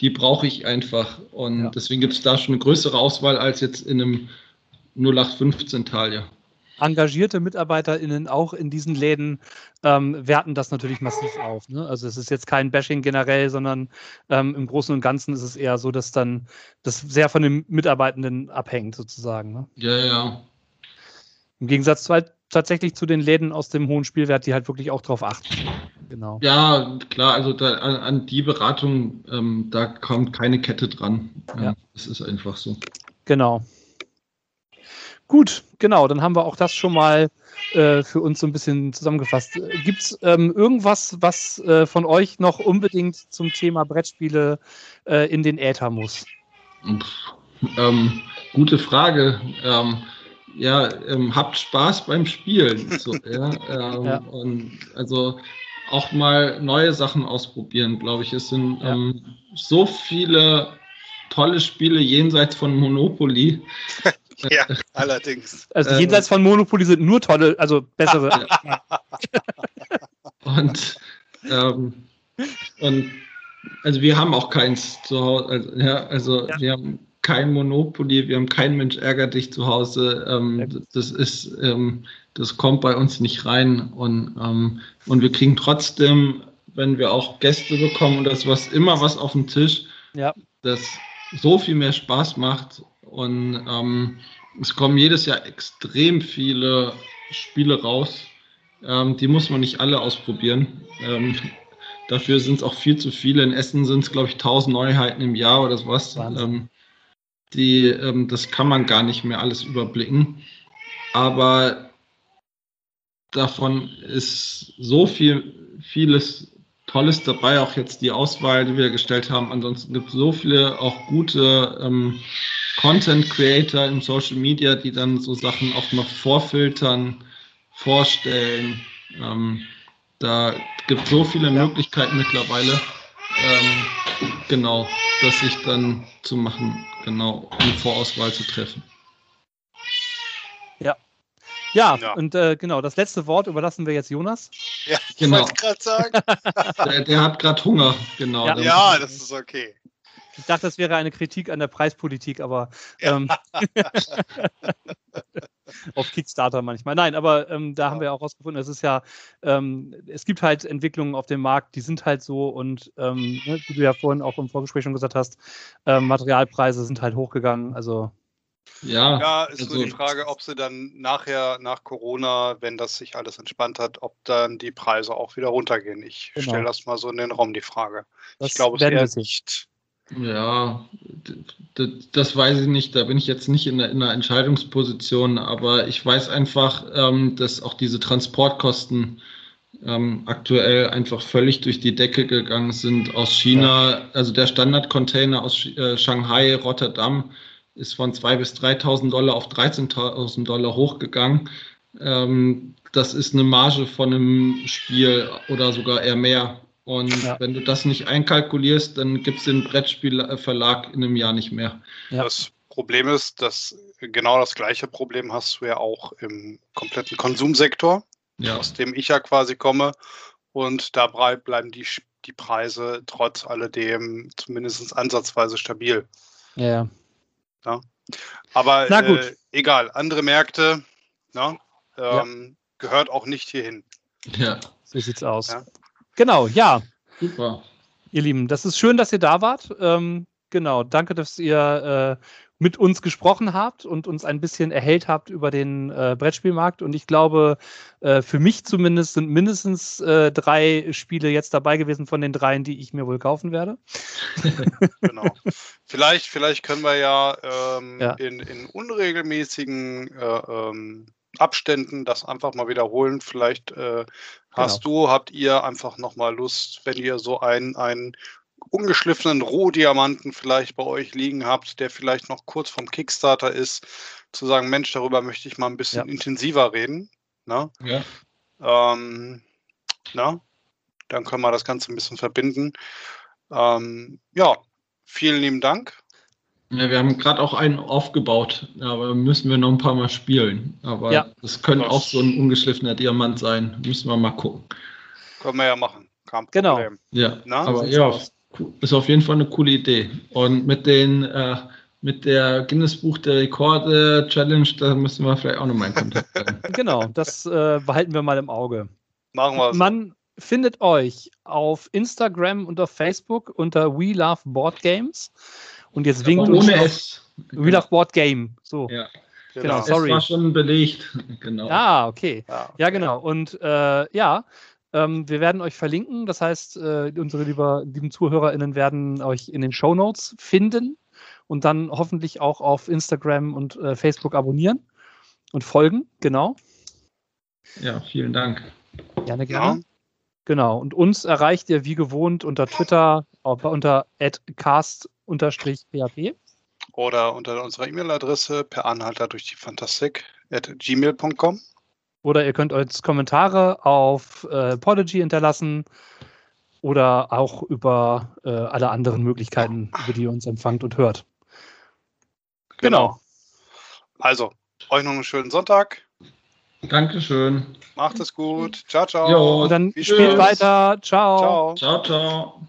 die brauche ich einfach. Und ja. deswegen gibt es da schon eine größere Auswahl als jetzt in einem 0815 Talia. Engagierte MitarbeiterInnen auch in diesen Läden ähm, werten das natürlich massiv auf. Ne? Also es ist jetzt kein Bashing generell, sondern ähm, im Großen und Ganzen ist es eher so, dass dann das sehr von den Mitarbeitenden abhängt, sozusagen. Ne? Ja, ja. Im Gegensatz zu halt tatsächlich zu den Läden aus dem hohen Spielwert, die halt wirklich auch drauf achten. Genau. Ja, klar, also da, an, an, die Beratung, ähm, da kommt keine Kette dran. Ja, Das ist einfach so. Genau. Gut, genau, dann haben wir auch das schon mal äh, für uns so ein bisschen zusammengefasst. Gibt es ähm, irgendwas, was äh, von euch noch unbedingt zum Thema Brettspiele äh, in den Äther muss? Ähm, gute Frage. Ähm, ja, ähm, habt Spaß beim Spielen. So, [laughs] ja, ähm, ja. Und also auch mal neue Sachen ausprobieren, glaube ich. Es sind ja. ähm, so viele tolle Spiele jenseits von Monopoly. [laughs] ja, allerdings. Also ähm, jenseits von Monopoly sind nur tolle, also bessere. [laughs] und, ähm, und also wir haben auch keins zu Hause. Also, ja, also ja. wir haben kein Monopoly, wir haben kein Mensch ärgert dich zu Hause. Ähm, das ist, ähm, das kommt bei uns nicht rein und, ähm, und wir kriegen trotzdem, wenn wir auch Gäste bekommen und das was immer was auf dem Tisch, ja. das so viel mehr Spaß macht und ähm, es kommen jedes Jahr extrem viele Spiele raus. Ähm, die muss man nicht alle ausprobieren. Ähm, dafür sind es auch viel zu viele. In Essen sind es, glaube ich, 1000 Neuheiten im Jahr oder sowas. Ähm, die, ähm, das kann man gar nicht mehr alles überblicken. Aber davon ist so viel, vieles Tolles dabei, auch jetzt die Auswahl, die wir gestellt haben. Ansonsten gibt es so viele auch gute ähm, Content Creator im Social Media, die dann so Sachen auch noch vorfiltern, vorstellen. Ähm, da gibt es so viele ja. Möglichkeiten mittlerweile. Ähm, genau, das sich dann zu machen genau, um Vorauswahl zu treffen. Ja. Ja, ja. und äh, genau, das letzte Wort überlassen wir jetzt Jonas. Ja, ich genau. wollte gerade sagen. [laughs] der, der, hat gerade Hunger, genau. Ja. ja, das ist okay. Ich dachte, das wäre eine Kritik an der Preispolitik, aber ähm, [laughs] auf Kickstarter manchmal. Nein, aber ähm, da haben wir auch rausgefunden, es ist ja, ähm, es gibt halt Entwicklungen auf dem Markt, die sind halt so und ähm, ne, wie du ja vorhin auch im Vorgespräch schon gesagt hast, ähm, Materialpreise sind halt hochgegangen. Also ja, ja ist also, nur die Frage, ob sie dann nachher, nach Corona, wenn das sich alles entspannt hat, ob dann die Preise auch wieder runtergehen. Ich genau. stelle das mal so in den Raum, die Frage. Das ich glaube es eher nicht. Ja, das weiß ich nicht. Da bin ich jetzt nicht in einer Entscheidungsposition, aber ich weiß einfach, ähm, dass auch diese Transportkosten ähm, aktuell einfach völlig durch die Decke gegangen sind aus China. Also der Standardcontainer aus äh, Shanghai, Rotterdam ist von 2.000 bis 3.000 Dollar auf 13.000 Dollar hochgegangen. Ähm, das ist eine Marge von einem Spiel oder sogar eher mehr. Und ja. wenn du das nicht einkalkulierst, dann gibt es den Brettspielverlag in einem Jahr nicht mehr. Ja. Das Problem ist, dass genau das gleiche Problem hast du ja auch im kompletten Konsumsektor, ja. aus dem ich ja quasi komme. Und da bleiben die, die Preise trotz alledem zumindest ansatzweise stabil. Ja. ja. Aber äh, egal, andere Märkte na, ähm, gehört auch nicht hierhin. Ja, so sieht's aus. Ja. Genau, ja. Super. Ihr Lieben, das ist schön, dass ihr da wart. Ähm, genau, danke, dass ihr äh, mit uns gesprochen habt und uns ein bisschen erhellt habt über den äh, Brettspielmarkt. Und ich glaube, äh, für mich zumindest sind mindestens äh, drei Spiele jetzt dabei gewesen von den dreien, die ich mir wohl kaufen werde. [laughs] genau. Vielleicht, vielleicht können wir ja, ähm, ja. In, in, unregelmäßigen äh, ähm, Abständen das einfach mal wiederholen. Vielleicht äh, hast genau. du, habt ihr einfach nochmal Lust, wenn ihr so einen, einen ungeschliffenen Rohdiamanten vielleicht bei euch liegen habt, der vielleicht noch kurz vom Kickstarter ist, zu sagen, Mensch, darüber möchte ich mal ein bisschen ja. intensiver reden. Na? Ne? Ja. Ähm, na? Dann können wir das Ganze ein bisschen verbinden. Ähm, ja, vielen lieben Dank. Ja, wir haben gerade auch einen aufgebaut, aber müssen wir noch ein paar Mal spielen. Aber ja. das könnte auch so ein ungeschliffener Diamant sein. Müssen wir mal gucken. Können wir ja machen. Kein genau. Ja, Na, aber ja, ist auf jeden Fall eine coole Idee. Und mit den, äh, mit der Guinness Buch der Rekorde Challenge, da müssen wir vielleicht auch nochmal in Kontakt sein. [laughs] genau, das äh, behalten wir mal im Auge. Machen wir Man findet euch auf Instagram und auf Facebook unter We Love Board Games. Und jetzt winkt Aber uns ohne noch- S. We Love Board Game. So. Ja, Genau, es sorry. war schon belegt. Genau. Ah, okay. Ja. Ja, genau. Und äh, ja, ähm, wir werden euch verlinken. Das heißt, äh, unsere lieber, lieben ZuhörerInnen werden euch in den Show Notes finden und dann hoffentlich auch auf Instagram und äh, Facebook abonnieren und folgen. Genau. Ja, vielen Dank. Gerne, Ja. gerne. Genau. Und uns erreicht ihr wie gewohnt unter Twitter auf- unter cast-php. Oder unter unserer E-Mail-Adresse per Anhalter durch die Fantastik at gmail.com. Oder ihr könnt uns Kommentare auf äh, Podigy hinterlassen oder auch über äh, alle anderen Möglichkeiten, über die ihr uns empfangt und hört. Genau. Also, euch noch einen schönen Sonntag. Dankeschön. Macht es gut. Ciao, ciao. Jo. Und dann spielt weiter. Ciao. Ciao. Ciao, ciao.